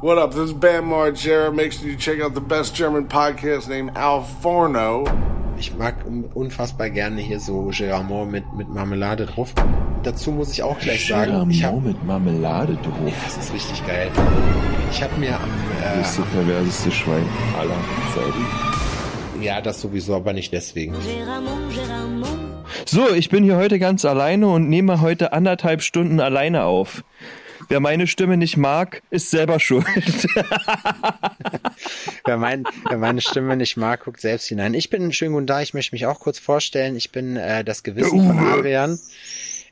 What up? This is Bam Margera. Make sure you check out the best German podcast named Al Forno. Ich mag unfassbar gerne hier so Geramont mit, mit Marmelade drauf. Dazu muss ich auch gleich sagen, Geramont ich hab, mit Marmelade drauf. das ist richtig geil. Ich habe mir am, Das ist das perverseste Schwein aller Zeiten. äh, ja, das sowieso, aber nicht deswegen. Géramont, Géramont. So, ich bin hier heute ganz alleine und nehme heute anderthalb Stunden alleine auf. Wer meine Stimme nicht mag, ist selber schuld. Wer, mein, wer meine Stimme nicht mag, guckt selbst hinein. Ich bin schön guten Tag, ich möchte mich auch kurz vorstellen. Ich bin äh, das Gewissen von Adrian.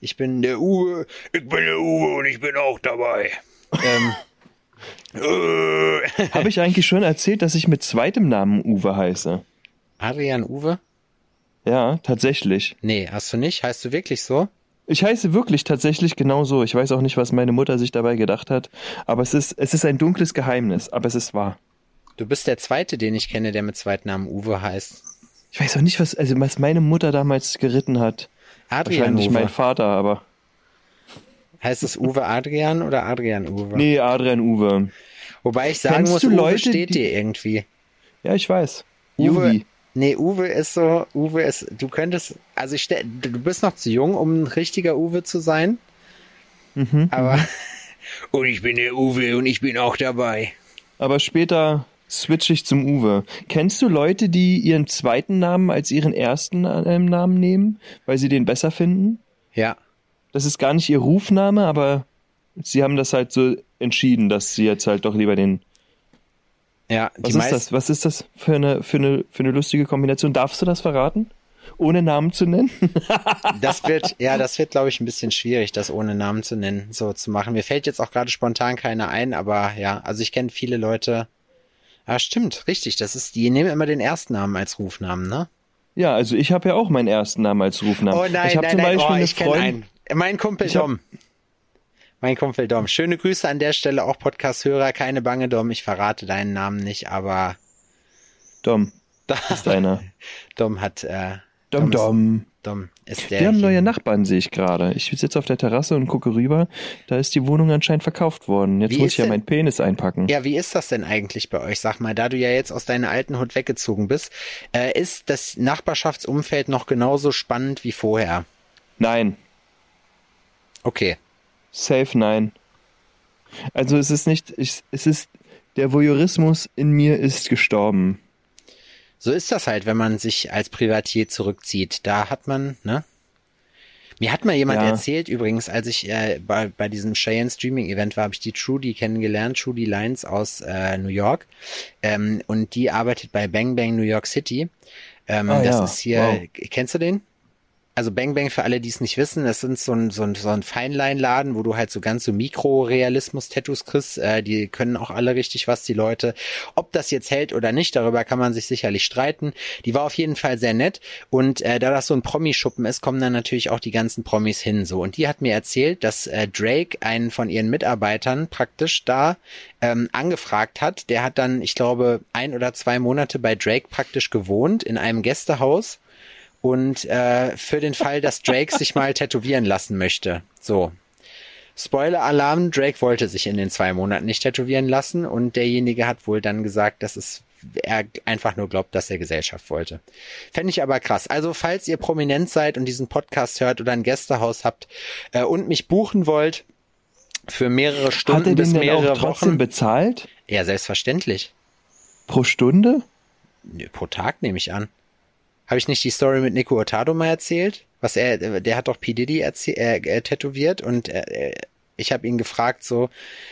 Ich bin der Uwe. Ich bin der Uwe und ich bin auch dabei. Ähm, äh, Habe ich eigentlich schon erzählt, dass ich mit zweitem Namen Uwe heiße? Adrian Uwe? Ja, tatsächlich. Nee, hast du nicht? Heißt du wirklich so? Ich heiße wirklich tatsächlich genau so. Ich weiß auch nicht, was meine Mutter sich dabei gedacht hat, aber es ist, es ist ein dunkles Geheimnis, aber es ist wahr. Du bist der Zweite, den ich kenne, der mit Zweitnamen Uwe heißt. Ich weiß auch nicht, was, also was meine Mutter damals geritten hat. Adrian Wahrscheinlich Uwe. mein Vater, aber. Heißt es Uwe Adrian oder Adrian Uwe? Nee, Adrian Uwe. Wobei ich sagen Kennst muss, du Uwe Leute, steht die- dir irgendwie. Ja, ich weiß. Uwe, Yugi. Nee, Uwe ist so, Uwe ist, du könntest, also ich stell, du bist noch zu jung, um ein richtiger Uwe zu sein. Mhm, aber, und ich bin der Uwe und ich bin auch dabei. Aber später switch ich zum Uwe. Kennst du Leute, die ihren zweiten Namen als ihren ersten äh, Namen nehmen, weil sie den besser finden? Ja. Das ist gar nicht ihr Rufname, aber sie haben das halt so entschieden, dass sie jetzt halt doch lieber den. Ja, Was ist das? Was ist das für eine, für eine, für eine lustige Kombination? Darfst du das verraten? Ohne Namen zu nennen? Das wird, ja, das wird, glaube ich, ein bisschen schwierig, das ohne Namen zu nennen, so zu machen. Mir fällt jetzt auch gerade spontan keiner ein, aber ja, also ich kenne viele Leute. Ah, stimmt, richtig. Das ist, die nehmen immer den ersten Namen als Rufnamen, ne? ja, also ich habe ja auch meinen ersten Namen als Rufnamen. Oh nein, ich habe nein, zum nein, Beispiel oh, eine Freundin. einen. Mein Kumpel Ich hab- Dom. Mein Kumpel Dom. Schöne Grüße an der Stelle, auch Podcast-Hörer. Keine Bange, Dom. Ich verrate deinen Namen nicht, aber Dom ist einer. Dom hat, äh, Dom ist- Dom. Dom ist der. Wir haben neue Nachbarn, sehe ich gerade. Ich sitze auf der Terrasse und gucke rüber. Da ist die Wohnung anscheinend verkauft worden. Jetzt Wie muss ist ich ja meinen Penis einpacken. Ja, wie ist das denn eigentlich bei euch? Sag mal, da du ja jetzt aus deiner alten Hut weggezogen bist, äh, ist das Nachbarschaftsumfeld noch genauso spannend wie vorher? Nein, Okay. Safe nein. Also es ist nicht, ich, es ist, der Voyeurismus in mir ist gestorben. So ist das halt, wenn man sich als Privatier zurückzieht. Da hat man, ne? Mir hat mal jemand Ja. erzählt, übrigens, als ich äh, bei, bei diesem Cheyenne Streaming Event war, habe ich die Trudy kennengelernt, Trudy Lyons aus äh, New York. Ähm, und die arbeitet bei Bang Bang New York City. Ähm, Ah, das ja. ist hier, Wow. kennst du den? Also Bang Bang für alle, die es nicht wissen, das sind so ein, so ein, so ein Feinleinladen, wo du halt so ganz so Mikrorealismus-Tattoos kriegst. Äh, die können auch alle richtig was, die Leute. Ob das jetzt hält oder nicht, darüber kann man sich sicherlich streiten. Die war auf jeden Fall sehr nett. Und äh, da das so ein Promischuppen ist, kommen dann natürlich auch die ganzen Promis hin. So. Und die hat mir erzählt, dass äh, Drake einen von ihren Mitarbeitern praktisch da ähm, angefragt hat. Der hat dann, ich glaube, ein oder zwei Monate bei Drake praktisch gewohnt in einem Gästehaus und äh, für den Fall, dass Drake sich mal tätowieren lassen möchte. So. Spoiler-Alarm, Drake wollte sich in den zwei Monaten nicht tätowieren lassen und derjenige hat wohl dann gesagt, dass es er einfach nur glaubt, dass er Gesellschaft wollte. Fände ich aber krass. Also, falls ihr prominent seid und diesen Podcast hört oder ein Gästehaus habt äh, und mich buchen wollt für mehrere Hat Stunden er bis mehrere auch trotzdem Wochen. bezahlt? Ja, selbstverständlich. Pro Stunde? Nö, Pro Tag nehme ich an. Habe ich nicht die Story mit Nico Hurtado mal erzählt? Was er, der hat doch P. Diddy äh, äh, tätowiert und äh, äh, ich habe ihn gefragt so,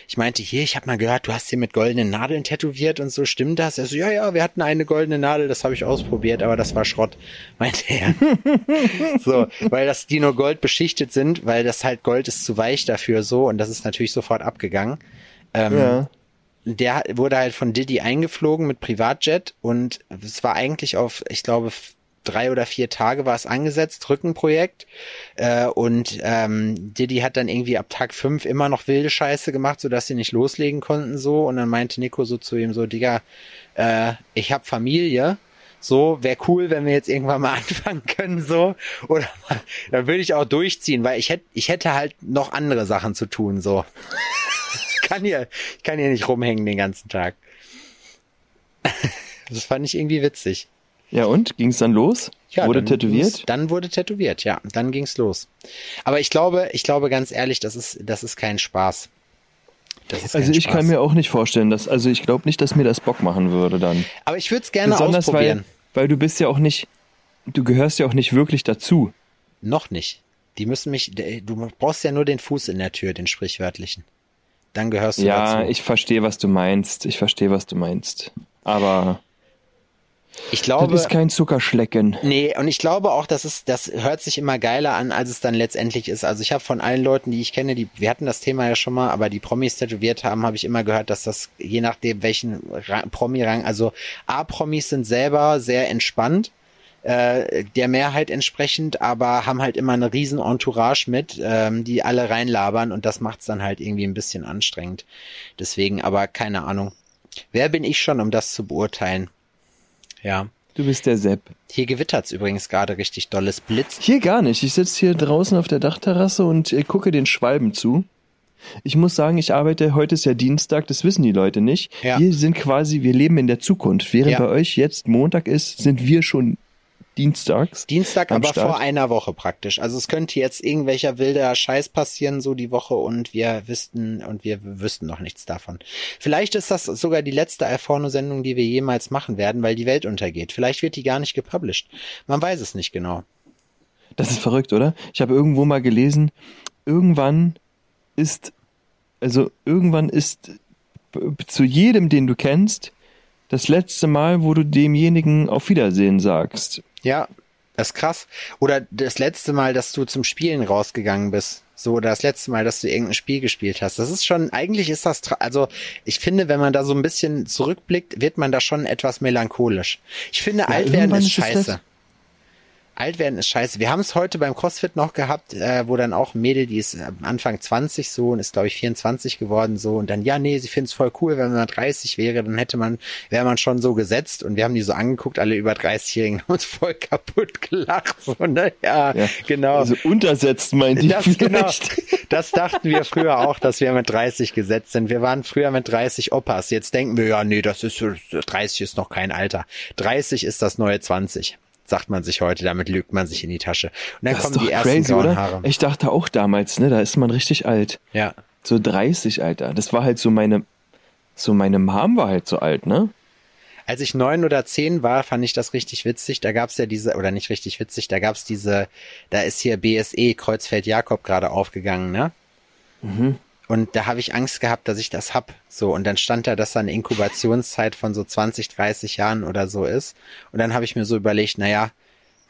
ich meinte, hier, ich habe mal gehört, du hast hier mit goldenen Nadeln tätowiert und so, stimmt das? Er so, ja, ja, wir hatten eine goldene Nadel, das habe ich ausprobiert, aber das war Schrott, meinte er. so, weil das, die nur Gold beschichtet sind, weil das halt Gold ist zu weich dafür so und das ist natürlich sofort abgegangen. Ähm, Ja. der wurde halt von Diddy eingeflogen mit Privatjet und es war eigentlich auf, ich glaube, drei oder vier Tage war es angesetzt, Rückenprojekt. Äh, und ähm, Diddy hat dann irgendwie ab Tag fünf immer noch wilde Scheiße gemacht, sodass sie nicht loslegen konnten so. Und dann meinte Nico so zu ihm so, Digga, äh, ich hab Familie. So, wäre cool, wenn wir jetzt irgendwann mal anfangen können, so. Oder mal, dann würde ich auch durchziehen, weil ich hätte, ich hätte halt noch andere Sachen zu tun, so. kann hier, ich kann hier nicht rumhängen den ganzen Tag. Das fand ich irgendwie witzig. Ja, und? Ging es dann los? Ja, Wurde dann tätowiert? Dann wurde tätowiert, ja. Dann ging's los. Aber ich glaube, ich glaube ganz ehrlich, das ist, das ist kein Spaß. Ist Also kein ich Spaß. kann mir auch nicht vorstellen, dass, also ich glaube nicht, dass mir das Bock machen würde dann. Aber ich würde es gerne Besonders ausprobieren. weil, weil du bist ja auch nicht, du gehörst ja auch nicht wirklich dazu. Noch nicht. Die müssen mich, du brauchst ja nur den Fuß in der Tür, den sprichwörtlichen. Dann gehörst du Ja, dazu. ich verstehe, was du meinst. Ich verstehe, was du meinst. Aber ich das glaube, ist kein Zuckerschlecken. Nee, und ich glaube auch, dass es, das hört sich immer geiler an, als es dann letztendlich ist. Also ich habe von allen Leuten, die ich kenne, die, wir hatten das Thema ja schon mal, aber die Promis tätowiert haben, habe ich immer gehört, dass das je nachdem, welchen Ra- Promi-Rang, also A-Promis sind selber sehr entspannt, äh, der Mehrheit entsprechend, aber haben halt immer eine riesen Entourage mit, ähm, die alle reinlabern und das macht's dann halt irgendwie ein bisschen anstrengend. Deswegen, aber keine Ahnung. Wer bin ich schon, um das zu beurteilen? Ja. Du bist der Sepp. Hier gewittert's übrigens gerade richtig dolles Blitz. Hier gar nicht. Ich sitze hier draußen auf der Dachterrasse und äh, gucke den Schwalben zu. Ich muss sagen, ich arbeite, heute ist ja Dienstag, das wissen die Leute nicht. Ja. Wir sind quasi, wir leben in der Zukunft. Während Ja. bei euch jetzt Montag ist, sind wir schon dienstags. Dienstag, aber Start. vor einer Woche praktisch. Also es könnte jetzt irgendwelcher wilder Scheiß passieren, so die Woche, und wir wüssten, und wir wüssten noch nichts davon. Vielleicht ist das sogar die letzte Alforno-Sendung, die wir jemals machen werden, weil die Welt untergeht. Vielleicht wird die gar nicht gepublished. Man weiß es nicht genau. Das ist verrückt, oder? Ich habe irgendwo mal gelesen, irgendwann ist, also irgendwann ist zu jedem, den du kennst, das letzte Mal, wo du demjenigen auf Wiedersehen sagst. Ja, das ist krass. Oder das letzte Mal, dass du zum Spielen rausgegangen bist. So, oder das letzte Mal, dass du irgendein Spiel gespielt hast. Das ist schon, eigentlich ist das, also ich finde, wenn man da so ein bisschen zurückblickt, wird man da schon etwas melancholisch. Ich finde, alt werden ist scheiße. Alt werden ist scheiße. Wir haben es heute beim CrossFit noch gehabt, äh, wo dann auch ein Mädel, die ist am Anfang 20 so und ist, glaube ich, 24 geworden so und dann, ja, nee, sie findet es voll cool, wenn man 30 wäre, dann hätte man, wäre man schon so gesetzt und wir haben die so angeguckt, alle über 30-Jährigen haben uns voll kaputt gelacht. So, ne? ja, Ja. genau. Also untersetzt meint die Das, genau, das dachten wir früher auch, dass wir mit 30 gesetzt sind. Wir waren früher mit 30 Opas. Jetzt denken wir, ja, nee, das ist so- 30 ist noch kein Alter. 30 ist das neue 20, sagt man sich heute. Damit lügt man sich in die Tasche. Und dann Das ist kommen doch die ersten crazy, grauen oder? Haare. Ich dachte auch damals, ne, da ist man richtig alt. Ja. So 30, Alter. Das war halt so meine, so meine Mom war halt so alt, ne? Als ich neun oder zehn war, fand ich das richtig witzig. Da gab's ja diese, oder nicht richtig witzig, da gab's diese, da ist hier BSE Kreuzfeld-Jakob gerade aufgegangen, ne? Und da habe ich Angst gehabt, dass ich das hab. So, und dann stand da, dass da eine Inkubationszeit von so 20, 30 Jahren oder so ist. Und dann habe ich mir so überlegt, naja,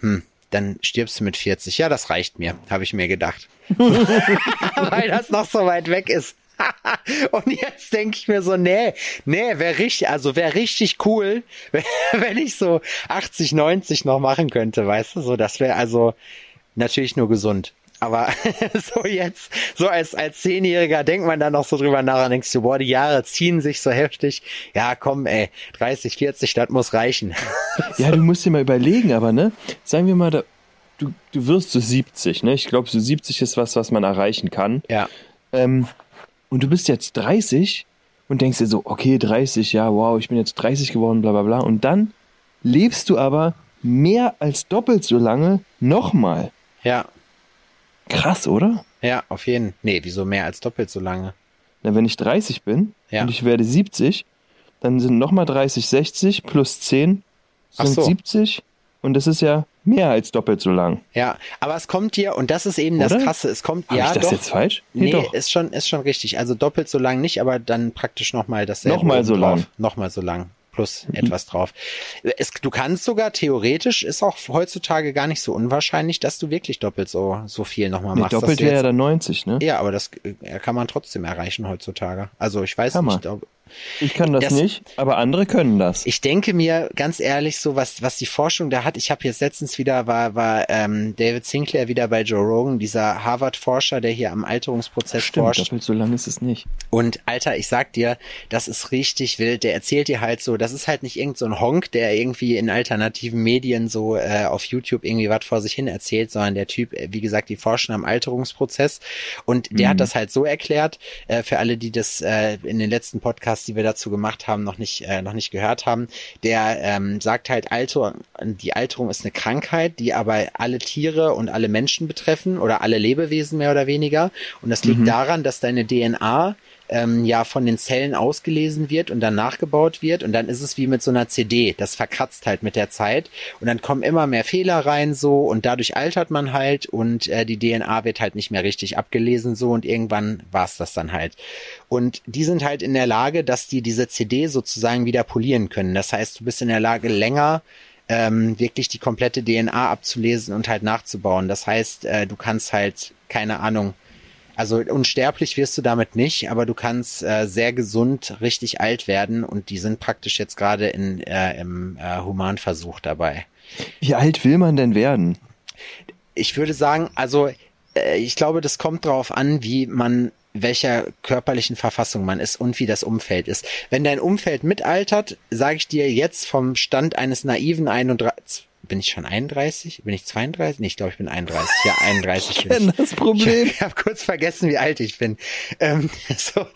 hm, dann stirbst du mit 40. Ja, das reicht mir, habe ich mir gedacht. Weil das noch so weit weg ist. Und jetzt denke ich mir so, nee, nee, wäre richtig, also wäre richtig cool, wenn ich so 80, 90 noch machen könnte, weißt du, so, das wäre also natürlich nur gesund. Aber so jetzt, so als, als Zehnjähriger denkt man da noch so drüber nach und denkst du, boah, die Jahre ziehen sich so heftig. Ja, komm, ey, 30, 40, das muss reichen. Ja, du musst dir mal überlegen, aber ne, sagen wir mal, da, du, du wirst so 70, ne? Ich glaube, so 70 ist was, was man erreichen kann. Ja. Ähm, und du bist jetzt 30 und denkst dir so, okay, 30, ja, wow, ich bin jetzt 30 geworden, bla bla bla. Und dann lebst du aber mehr als doppelt so lange nochmal. Ja, Krass, oder? ja, auf jeden. Nee, wieso mehr als doppelt so lange? Na, wenn ich 30 bin Ja. und ich werde 70, dann sind nochmal 30, 60 plus 10 Ach sind so. 70 und das ist ja mehr als doppelt so lang. Ja, aber es kommt dir, und das ist eben das Oder? Krasse, es kommt, Habe ja, ich das doch. jetzt falsch? Nee, ist schon, ist schon richtig. Also doppelt so lang nicht, aber dann praktisch nochmal dasselbe. Nochmal so lang. Nochmal so lang. Plus Mhm. etwas drauf. Es, du kannst sogar theoretisch, ist auch heutzutage gar nicht so unwahrscheinlich, dass du wirklich doppelt so, so viel nochmal nee, machst. doppelt wäre ja dann 90, ne? ja, aber das äh, kann man trotzdem erreichen heutzutage. Also ich weiß Kann nicht, ob, Ich kann das, Das- nicht, aber andere können das. Ich denke mir ganz ehrlich, so was, was die Forschung da hat. Ich habe jetzt letztens wieder war war ähm, David Sinclair wieder bei Joe Rogan, dieser Harvard-Forscher, der hier am Alterungsprozess Stimmt, forscht. doppelt so lang ist es nicht. Und Alter, ich sag dir, das ist richtig wild. Der erzählt dir halt so, das ist halt nicht irgend so ein Honk, der irgendwie in alternativen Medien so äh, auf YouTube irgendwie was vor sich hin erzählt, sondern der Typ, äh, wie gesagt, die forschen am Alterungsprozess. Und der hat das halt so erklärt, äh, für alle, die das äh, in den letzten Podcasts, die wir dazu gemacht haben, noch nicht, äh, noch nicht gehört haben, der ähm, sagt halt, Alter, die Alterung ist eine Krankheit, die aber alle Tiere und alle Menschen betreffen oder alle Lebewesen mehr oder weniger. Und das liegt daran, dass deine DNA ähm, ja von den Zellen ausgelesen wird und dann nachgebaut wird und dann ist es wie mit so einer CD, das verkratzt halt mit der Zeit und dann kommen immer mehr Fehler rein so und dadurch altert man halt und äh, die DNA wird halt nicht mehr richtig abgelesen so und irgendwann war's das dann halt. Und die sind halt in der Lage, dass die diese CD sozusagen wieder polieren können. Das heißt, du bist in der Lage länger ähm, wirklich die komplette DNA abzulesen und halt nachzubauen. Das heißt, äh, du kannst halt keine Ahnung also unsterblich wirst du damit nicht, aber du kannst äh, sehr gesund richtig alt werden und die sind praktisch jetzt gerade in äh, im äh, Humanversuch dabei. Wie alt will man denn werden? Ich würde sagen, also äh, ich glaube, das kommt darauf an, wie man welcher körperlichen Verfassung man ist und wie das Umfeld ist. Wenn dein Umfeld mitaltert, sage ich dir jetzt vom Stand eines naiven 31 bin ich schon 31? Bin ich 32? Nee, ich glaube, ich bin 31. Ja, 31 bin ich. Das Problem. Ich habe kurz vergessen, wie alt ich bin. Ähm, so,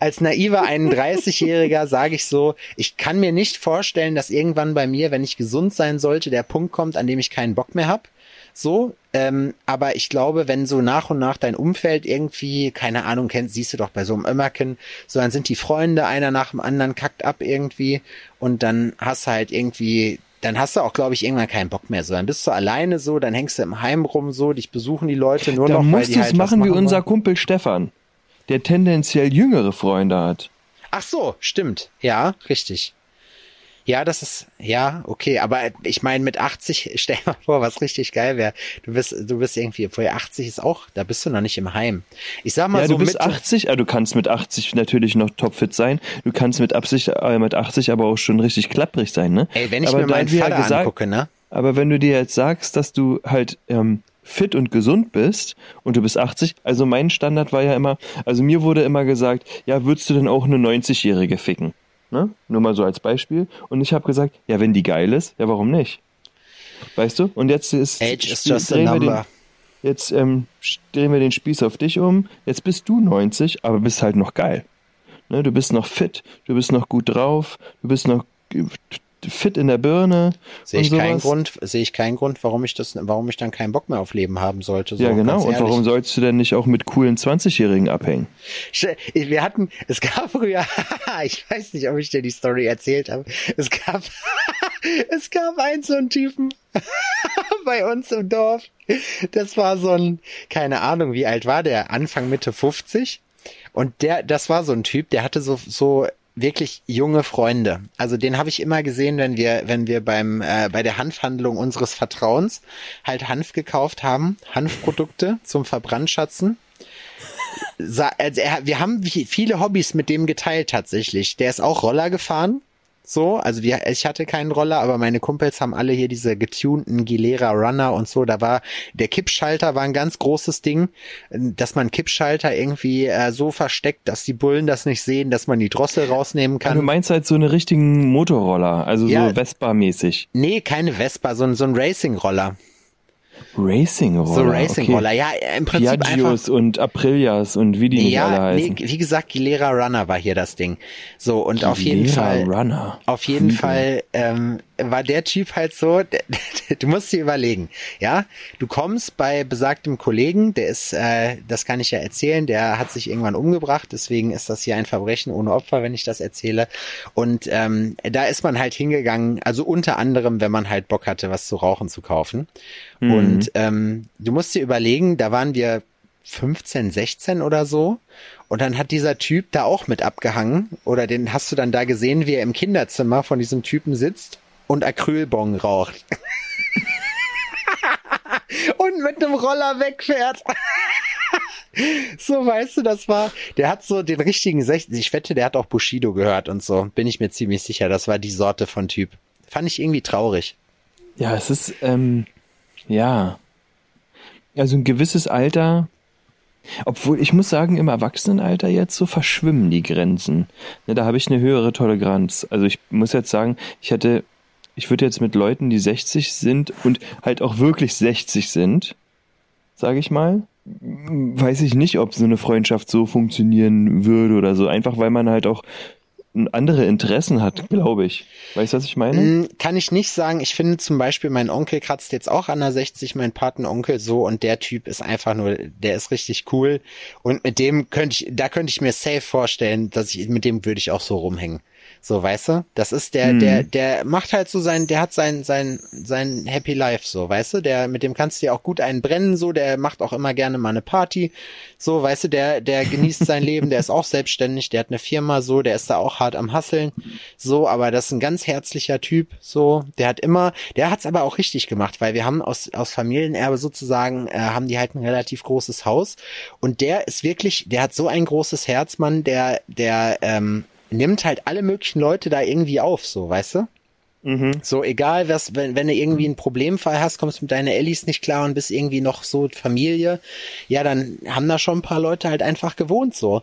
als naiver 31-Jähriger sage ich so, ich kann mir nicht vorstellen, dass irgendwann bei mir, wenn ich gesund sein sollte, der Punkt kommt, an dem ich keinen Bock mehr hab. So, ähm, aber ich glaube, wenn so nach und nach dein Umfeld irgendwie, keine Ahnung, kennst, siehst du doch bei so einem Ömmerken, so dann sind die Freunde einer nach dem anderen kackt ab irgendwie und dann hast du halt irgendwie dann hast du auch, glaube ich, irgendwann keinen Bock mehr. So, dann bist du alleine so, dann hängst du im Heim rum so, dich besuchen die Leute nur Da noch, weil musst du es halt machen wie unser wollen. Kumpel Stefan, der tendenziell jüngere Freunde hat. Ach so, stimmt. Ja, richtig. Ja, das ist, ja, okay, aber ich meine, mit 80, stell dir mal vor, was richtig geil wäre. Du bist, du bist irgendwie, vorher 80 ist auch, da bist du noch nicht im Heim. Ich sag mal Ja, so du bist Mitte, 80, ah, du kannst mit 80 natürlich noch topfit sein. Du kannst mit, Absicht, äh, mit 80 aber auch schon richtig klapprig sein, ne? ey, wenn ich aber mir meinen Vater gesagt- angucke, ne? Aber wenn du dir jetzt sagst, dass du halt ähm, fit und gesund bist und du bist 80, also mein Standard war ja immer, also mir wurde immer gesagt, ja, würdest du denn auch eine 90-Jährige ficken? Ne? Nur mal so als Beispiel. Und ich habe gesagt, ja, wenn die geil ist, ja, warum nicht? Weißt du? Und jetzt ist Age is just a wir den- number. Jetzt ähm, drehen wir den Spieß auf dich um. Jetzt bist du 90, aber bist halt noch geil. Ne, du bist noch fit, du bist noch gut drauf, du bist noch fit in der Birne. Sehe ich und keinen sowas. Grund, sehe ich keinen Grund, warum ich das, warum ich dann keinen Bock mehr auf Leben haben sollte. So, Ja, genau. Und warum sollst du denn nicht auch mit coolen 20-Jährigen abhängen? Wir hatten, es gab früher, ich weiß nicht, ob ich dir die Story erzählt habe. Es gab, es gab einen so einen Typen bei uns im Dorf. Das war so ein, keine Ahnung, wie alt war der? Anfang Mitte 50. Und der, das war so ein Typ, der hatte so, so wirklich junge Freunde. Also den habe ich immer gesehen, wenn wir, wenn wir beim äh, bei der Hanfhandlung unseres Vertrauens halt Hanf gekauft haben, Hanfprodukte zum Verbrandschatzen. Sa also er, wir haben viele Hobbys mit dem geteilt tatsächlich. Der ist auch Roller gefahren. So, also wir, ich hatte keinen Roller, aber meine Kumpels haben alle hier diese getunten Gilera Runner und so. Da war der Kippschalter war ein ganz großes Ding, dass man Kippschalter irgendwie äh, so versteckt, dass die Bullen das nicht sehen, dass man die Drossel rausnehmen Du kann. meinst halt so eine richtigen Motorroller, also Ja. so Vespa-mäßig. Nee, keine Vespa, so so ein Racing-Roller. Racing-Roller. So Racing-Roller. Ja, im Prinzip einfach. Piaggios und Aprilias und wie die nicht alle Ja, nee, heißen. wie gesagt, Gilera Runner war hier das Ding. So, und auf jeden Gilera Fall. Runner. Auf jeden. Fall ähm, war der Typ halt so, der, du musst dir überlegen, ja, du kommst bei besagtem Kollegen, der ist, äh, das kann ich ja erzählen, der hat sich irgendwann umgebracht, deswegen ist das hier ein Verbrechen ohne Opfer, wenn ich das erzähle. Und ähm, da ist man halt hingegangen, also unter anderem, wenn man halt Bock hatte, was zu rauchen zu kaufen. Und ähm, du musst dir überlegen, da waren wir 15, 16 oder so. Und dann hat dieser Typ da auch mit abgehangen. Oder den hast du dann da gesehen, wie er im Kinderzimmer von diesem Typen sitzt und Acrylbong raucht. und mit einem Roller wegfährt. So, weißt du, das war, der hat so den richtigen 60, ich wette, der hat auch Bushido gehört und so, bin ich mir ziemlich sicher, das war die Sorte von Typ. Fand ich irgendwie traurig. Ja, es ist, ähm, ja. Also ein gewisses Alter, obwohl ich muss sagen, im Erwachsenenalter jetzt so verschwimmen die Grenzen. Ne, da habe ich eine höhere Toleranz. Also ich muss jetzt sagen, ich hätte, ich würde jetzt mit Leuten, die 60 sind und halt auch wirklich 60 sind, sage ich mal, weiß ich nicht, ob so eine Freundschaft so funktionieren würde oder so. Einfach weil man halt auch andere Interessen hat, glaube ich. Weißt du, was ich meine? Mm, Kann ich nicht sagen. Ich finde zum Beispiel, mein Onkel kratzt jetzt auch an der 60, mein Patenonkel so und der Typ ist einfach nur, der ist richtig cool und mit dem könnte ich, da könnte ich mir safe vorstellen, dass ich, mit dem würde ich auch so rumhängen. So, weißt du? Das ist der, Mhm. der, der macht halt so sein, der hat sein, sein, sein Happy Life, so, weißt du? Der, mit dem kannst du ja auch gut einen brennen, so, der macht auch immer gerne mal eine Party. So, weißt du, der, der genießt sein Leben, der ist auch selbstständig, der hat eine Firma, so, der ist da auch hart am Hasseln. So, aber das ist ein ganz herzlicher Typ, so, der hat immer, der hat's aber auch richtig gemacht, weil wir haben aus, aus Familienerbe sozusagen, äh, haben die halt ein relativ großes Haus und der ist wirklich, der hat so ein großes Herz, Mann, der, der, ähm, nimmt halt alle möglichen Leute da irgendwie auf, so, weißt du? So, egal, was, wenn, wenn du irgendwie einen Problemfall hast, kommst mit deinen Ellis nicht klar und bist irgendwie noch so Familie, ja, dann haben da schon ein paar Leute halt einfach gewohnt, so.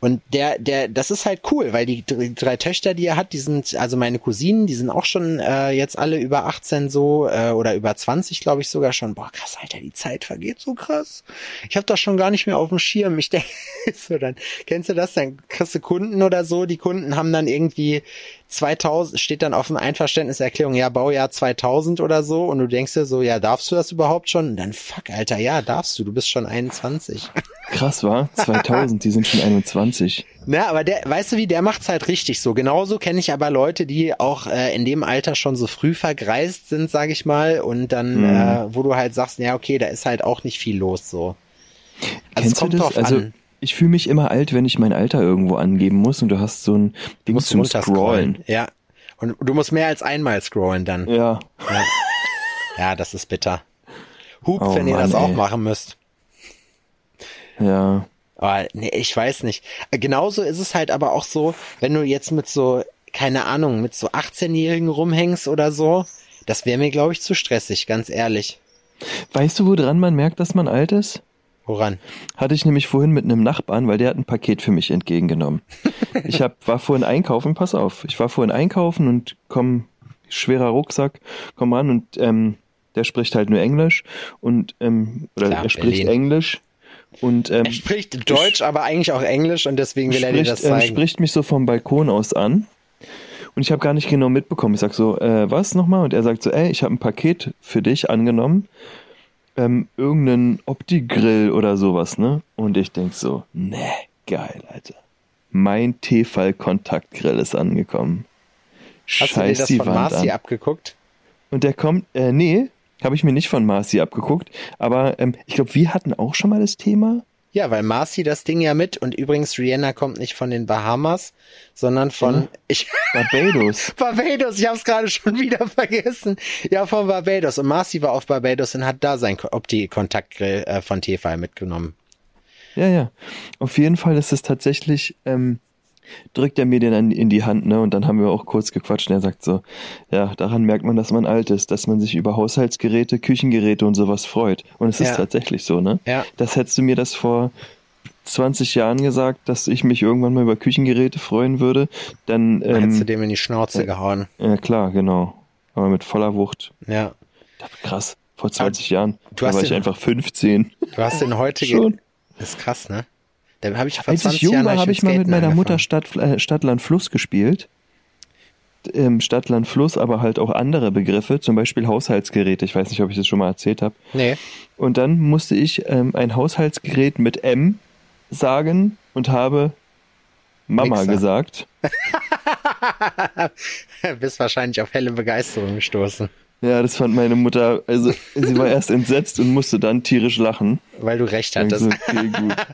Und der, der, das ist halt cool, weil die drei, Töchter, die er hat, die sind, also meine Cousinen, die sind auch schon äh, jetzt alle über 18 so äh, oder über 20, glaube ich sogar schon. Boah, krass, Alter, die Zeit vergeht so krass. Ich habe das schon gar nicht mehr auf dem Schirm. Ich denke, so dann, kennst du das? Dann kriegst du Kunden oder so. Die Kunden haben dann irgendwie 2000, steht dann auf dem Einverständniserklärung, ja, Baujahr 2000 oder so. Und du denkst dir so, ja, darfst du das überhaupt schon? Und dann, fuck, Alter, ja, darfst du, du bist schon 21. Krass, war? 2000, die sind schon 21. Na, aber der, weißt du wie, der macht's halt richtig so. Genauso kenne ich aber Leute, die auch äh, in dem Alter schon so früh vergreist sind, sag ich mal, und dann, Mhm. äh, wo du halt sagst, ja, okay, da ist halt auch nicht viel los so. Also es Kennst kommt du das? drauf Also an. Ich fühle mich immer alt, wenn ich mein Alter irgendwo angeben muss und du hast so ein Du Ding musst zum. Scrollen. Ja. Und du musst mehr als einmal scrollen dann. Ja. Ja, das ist bitter. Hupt, Oh wenn ihr Mann, das auch ey. machen müsst. Ja. Aber nee, ich weiß nicht. Genauso ist es halt aber auch so, wenn du jetzt mit so, keine Ahnung, mit so 18-Jährigen rumhängst oder so, das wäre mir, glaube ich, zu stressig, ganz ehrlich. Weißt du, woran man merkt, dass man alt ist? Woran? Hatte ich nämlich vorhin mit einem Nachbarn, weil der hat ein Paket für mich entgegengenommen. Ich hab, war vorhin einkaufen, pass auf, ich war vorhin einkaufen und komm, schwerer Rucksack, komm ran und ähm, der spricht halt nur Englisch und ähm, oder Klar, er spricht Berlin. Englisch und ähm, Er spricht Deutsch, aber eigentlich auch Englisch und deswegen will er dir das spricht, ähm, zeigen. spricht mich so vom Balkon aus an. Und ich habe gar nicht genau mitbekommen. Ich sag so, äh, was nochmal? Und er sagt so, ey, ich habe ein Paket für dich angenommen. Ähm, irgendeinen Opti-Grill oder sowas, ne? Und ich denk so, ne, geil, Alter. Mein Tefal-Kontaktgrill ist angekommen. Hast du dir Scheiß das die von Wand Marci an. abgeguckt? Und der kommt, äh, nee, habe ich mir nicht von Marci abgeguckt. Aber ähm, ich glaube, wir hatten auch schon mal das Thema. Ja, weil Marci das Ding ja mit und übrigens Rihanna kommt nicht von den Bahamas, sondern von Mhm. ich Barbados. Barbados, ich habe es gerade schon wieder vergessen. Ja, von Barbados und Marci war auf Barbados und hat da sein Ko- Opti-Kontaktgrill äh, von Tefal mitgenommen. Ja, ja. Auf jeden Fall ist es tatsächlich, ähm, drückt er mir den dann in die Hand, ne? Und dann haben wir auch kurz gequatscht und er sagt so, ja, daran merkt man, dass man alt ist, dass man sich über Haushaltsgeräte, Küchengeräte und sowas freut. Und es ist Ja. tatsächlich so, ne? Ja. Das hättest du mir das vor 20 Jahren gesagt, dass ich mich irgendwann mal über Küchengeräte freuen würde, dann, Dann hättest du ähm, dem in die Schnauze gehauen. ja klar, genau. Aber mit voller Wucht. Ja. Krass. Vor 20 Jahren. du da war ich den- einfach 15. Du hast den heute ge- Schon. Das ist krass, ne? Da habe ich Als 20 ich jung Jahren war, habe ich mal mit meiner Mutter angefangen. Stadt, äh, Stadt, Land, Fluss gespielt. Ähm, Stadt, Land, Fluss, aber halt auch andere Begriffe, zum Beispiel Haushaltsgeräte. Ich weiß nicht, ob ich das schon mal erzählt habe. Nee. Und dann musste ich ähm, ein Haushaltsgerät mit M sagen und habe Mama Mixer. gesagt. Bist wahrscheinlich auf helle Begeisterung gestoßen, Ja, das fand meine Mutter, also sie war erst entsetzt und musste dann tierisch lachen. weil du recht hattest. so, okay, gut.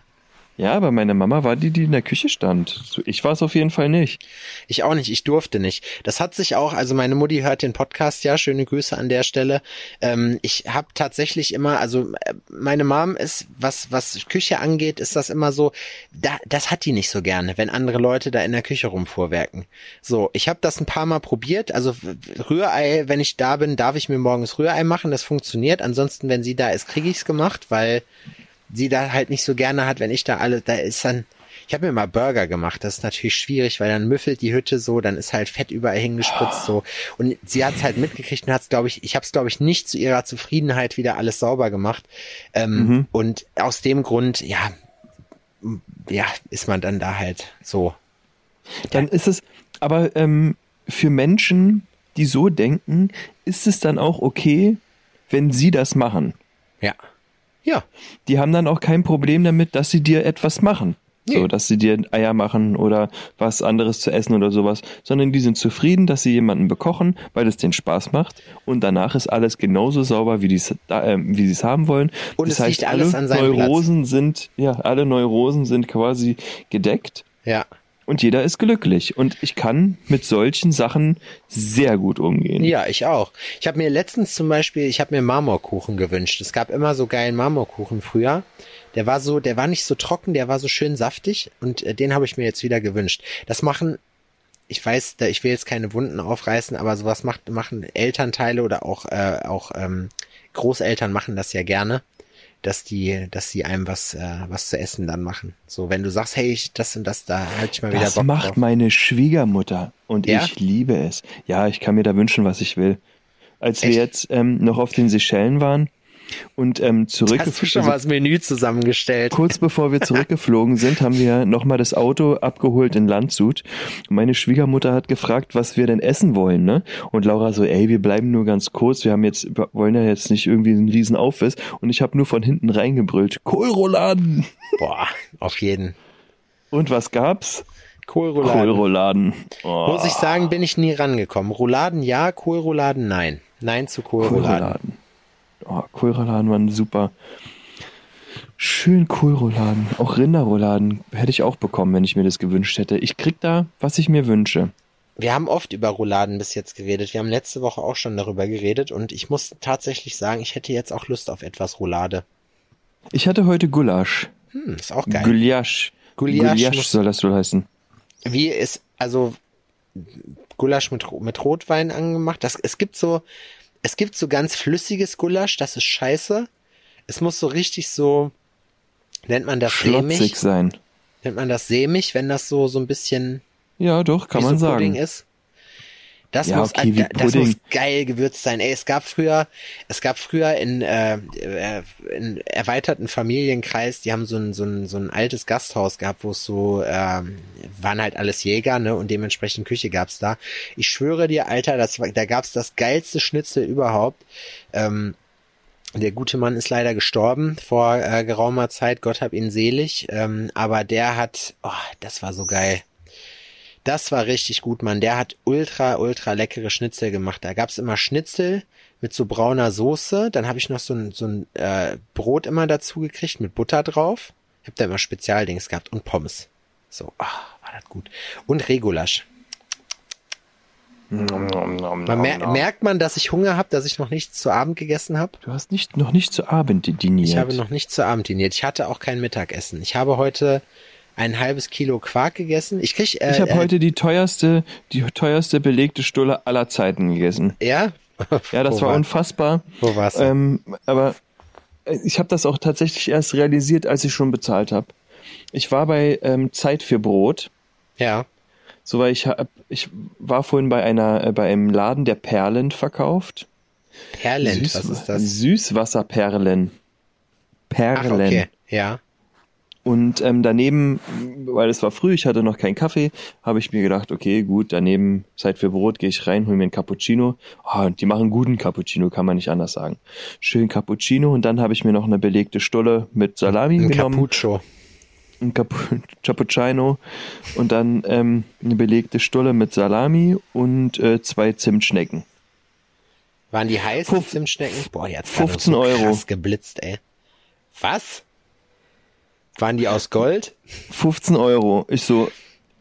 Ja, aber meine Mama war die, die in der Küche stand. Ich war es auf jeden Fall nicht. Ich auch nicht, ich durfte nicht. Das hat sich auch, also meine Mutti hört den Podcast ja, schöne Grüße an der Stelle. Ähm, ich habe tatsächlich immer, also äh, meine Mom ist, was was Küche angeht, ist das immer so, da, das hat die nicht so gerne, wenn andere Leute da in der Küche rumfuhrwerken. So, ich habe das ein paar Mal probiert, also Rührei, wenn ich da bin, darf ich mir morgens Rührei machen, das funktioniert. Ansonsten, wenn sie da ist, kriege ich's gemacht, weil sie da halt nicht so gerne hat, wenn ich da alle, da ist dann, ich habe mir mal Burger gemacht, das ist natürlich schwierig, weil dann müffelt die Hütte so, dann ist halt Fett überall hingespritzt so und sie hat es halt mitgekriegt und hat es glaube ich, ich habe es glaube ich nicht zu ihrer Zufriedenheit wieder alles sauber gemacht ähm, und aus dem Grund, ja, ja, ist man dann da halt so. Dann ist es, aber ähm, für Menschen, die so denken, ist es dann auch okay, wenn sie das machen. Ja. Ja. Die haben dann auch kein Problem damit, dass sie dir etwas machen. Nee. So, dass sie dir Eier machen oder was anderes zu essen oder sowas, sondern die sind zufrieden, dass sie jemanden bekochen, weil es denen Spaß macht und danach ist alles genauso sauber, wie die es äh, wie sie es haben wollen. Und das es heißt, liegt alles alle an seinem Neurosen sind ja, alle Neurosen sind quasi gedeckt Ja. Und jeder ist glücklich und ich kann mit solchen Sachen sehr gut umgehen. Ja, ich auch. Ich habe mir letztens zum Beispiel, ich habe mir Marmorkuchen gewünscht. Es gab immer so geilen Marmorkuchen früher. Der war so, der war nicht so trocken, der war so schön saftig und äh, den habe ich mir jetzt wieder gewünscht. Das machen, ich weiß, da, ich will jetzt keine Wunden aufreißen, aber sowas macht, machen Elternteile oder auch äh, auch ähm, Großeltern machen das ja gerne, dass die, dass sie einem was äh, was zu essen dann machen. So, wenn du sagst, hey, ich, das und das, da halt ich mal wieder Das Bock macht drauf. meine Schwiegermutter und Ja? ich liebe es. Ja, ich kann mir da wünschen, was ich will. Als wir Echt? jetzt ähm, noch auf den Seychellen waren und ähm, Hast du zurückgeflogen schon mal das Menü zusammengestellt? Kurz bevor wir zurückgeflogen sind, haben wir nochmal das Auto abgeholt in Landshut. Meine Schwiegermutter hat gefragt, was wir denn essen wollen, ne? Und Laura so, ey, wir bleiben nur ganz kurz, wir haben jetzt, wollen ja jetzt nicht irgendwie einen riesen Aufwiss. Und ich habe nur von hinten reingebrüllt, Kohlrouladen! Boah, auf jeden. Und was gab's? Kohlrouladen. Kohlrouladen. Oh, Muss ich sagen, bin ich nie rangekommen. Rouladen ja, Kohlrouladen nein. Nein zu Kohlrouladen. Kohlrouladen. Oh, Kohlrouladen waren super. Schön Kohlrouladen. Auch Rinderrouladen hätte ich auch bekommen, wenn ich mir das gewünscht hätte. Ich krieg da, was ich mir wünsche. Wir haben oft über Rouladen bis jetzt geredet. Wir haben letzte Woche auch schon darüber geredet und ich muss tatsächlich sagen, ich hätte jetzt auch Lust auf etwas Roulade. Ich hatte heute Gulasch. Hm, ist auch geil. Gulasch. Gulasch soll das wohl heißen. Wie ist, also, Gulasch mit, mit Rotwein angemacht? Das, es gibt so, es gibt so ganz flüssiges Gulasch, das ist scheiße. Es muss so richtig so, nennt man das Schlotzig sämig? sein. Nennt man das sämig, wenn das so, so ein bisschen Ja, doch, kann man so sagen. Pudding ist. Das, Ja, muss, äh, das Pudding. muss geil gewürzt sein. Ey, es gab früher, es gab früher in, äh, äh, in erweiterten Familienkreis, die haben so ein, so ein, so ein altes Gasthaus gehabt, wo es so, ähm, waren halt alles Jäger, ne, und dementsprechend Küche gab's da. Ich schwöre dir, Alter, das war, da gab's das geilste Schnitzel überhaupt. Ähm, der gute Mann ist leider gestorben vor äh, geraumer Zeit, Gott hab ihn selig. Ähm, aber der hat, oh, das war so geil. Das war richtig gut, Mann. Der hat ultra, ultra leckere Schnitzel gemacht. Da gab's immer Schnitzel mit so brauner Soße. Dann habe ich noch so ein, so ein äh, Brot immer dazu gekriegt mit Butter drauf. Ich hab da immer Spezialdings gehabt und Pommes. So, ah, war das gut. Und Regulasch. Man mer merkt man, dass ich Hunger habe, dass ich noch nichts zu Abend gegessen habe? Du hast nicht, noch nicht zu Abend diniert. Ich habe noch nicht zu Abend diniert. Ich hatte auch kein Mittagessen. Ich habe heute ein halbes Kilo Quark gegessen. Ich krieg, äh, ich habe äh, heute die teuerste, die teuerste belegte Stulle aller Zeiten gegessen. ja, Ja, das Wo war war- unfassbar. Wo war's? Ähm, aber äh, ich habe das auch tatsächlich erst realisiert, als ich schon bezahlt habe. Ich war bei ähm, Zeit für Brot. ja. So, weil ich hab, ich war vorhin bei einer, äh, bei einem Laden, der Perlen verkauft. Perlent, was ist das? Süßwasserperlen. Ach, Perlen. okay. Ja. Und ähm, daneben, weil es war früh, ich hatte noch keinen Kaffee, habe ich mir gedacht, okay, gut, daneben Zeit für Brot, gehe ich rein, hol mir einen Cappuccino. Ah, die machen guten Cappuccino, kann man nicht anders sagen. Schön Cappuccino und dann habe ich mir noch eine belegte Stulle mit Salami Ein genommen, Capuccio. ein Capu Cappuccino und dann ähm, eine belegte Stulle mit Salami und äh, zwei Zimtschnecken. Waren die heiß, die Fünf- Zimtschnecken? Boah, jetzt 15 Euro. krass geblitzt, ey. Was? Waren die aus Gold? 15 Euro. Ich so,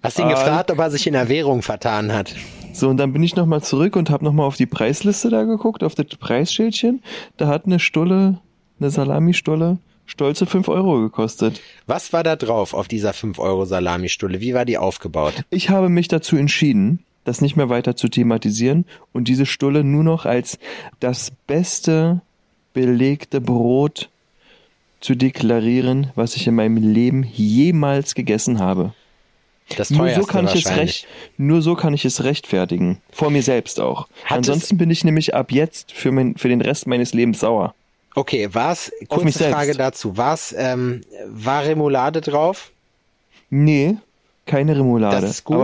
Hast ihn Ah. gefragt, ob er sich in der Währung vertan hat? so und dann bin ich nochmal zurück und habe nochmal auf die Preisliste da geguckt, auf das Preisschildchen. Da hat eine Stulle, eine Salamistulle, stolze 5 Euro gekostet. Was war da drauf auf dieser 5 Euro Salamistulle? Wie war die aufgebaut? Ich habe mich dazu entschieden, das nicht mehr weiter zu thematisieren und diese Stulle nur noch als das beste belegte Brot zu deklarieren, was ich in meinem Leben jemals gegessen habe. Das Nur so kann ich es recht, nur so kann ich es rechtfertigen. Vor mir selbst auch. Hat Ansonsten bin ich nämlich ab jetzt für, mein, für den Rest meines Lebens sauer. Okay, war's, mich kurze selbst. Frage dazu. War's, ähm, war Remoulade drauf? Nee, keine Remoulade. Das ist gut.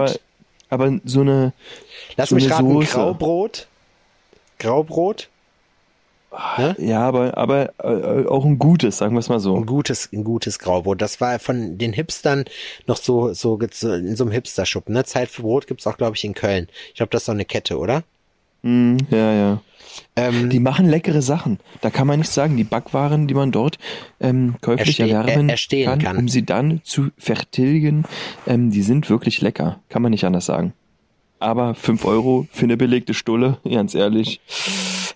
Aber, aber so eine, Lass So mich eine raten, Soße. Graubrot? Graubrot? Ne? ja, aber, aber äh, auch ein gutes, sagen wir es mal so. Ein gutes, ein gutes Graubrot. Das war von den Hipstern noch so, so in so einem Hipster-Schuppen. Ne? Zeit für Brot gibt's auch, glaube ich, in Köln. Ich glaube, das ist so eine Kette, oder? Mm, ja, ja. Ähm, Die machen leckere Sachen. Da kann man nicht sagen, die Backwaren, die man dort ähm, käuflich erwerben er- erstehen kann. um sie dann zu vertilgen, ähm, die sind wirklich lecker. Kann man nicht anders sagen. Aber 5 Euro für eine belegte Stulle, ganz ehrlich.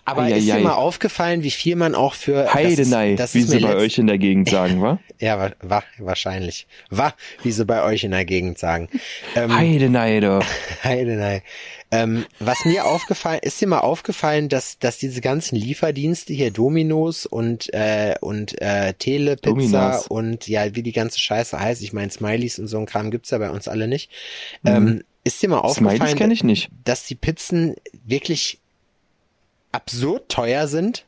Aber ist dir Eieiei. mal aufgefallen, wie viel man auch für das ist- Heidenei, das wie ist sie bei euch in der Gegend sagen, wa? Ja, wa- wa wahrscheinlich. Wa, wie sie bei euch in der Gegend sagen. Ähm, Heidenei, doch. Heidenei. Ähm, was mir aufgefallen, ist dir mal aufgefallen, dass, dass diese ganzen Lieferdienste hier Dominos und, äh, und äh, Telepizza Dominos. und ja, wie die ganze Scheiße heißt, ich meine Smileys und so ein Kram gibt's ja bei uns alle nicht. Mhm. Ähm, ist dir mal aufgefallen, kenne ich nicht. dass die Pizzen wirklich absurd teuer sind?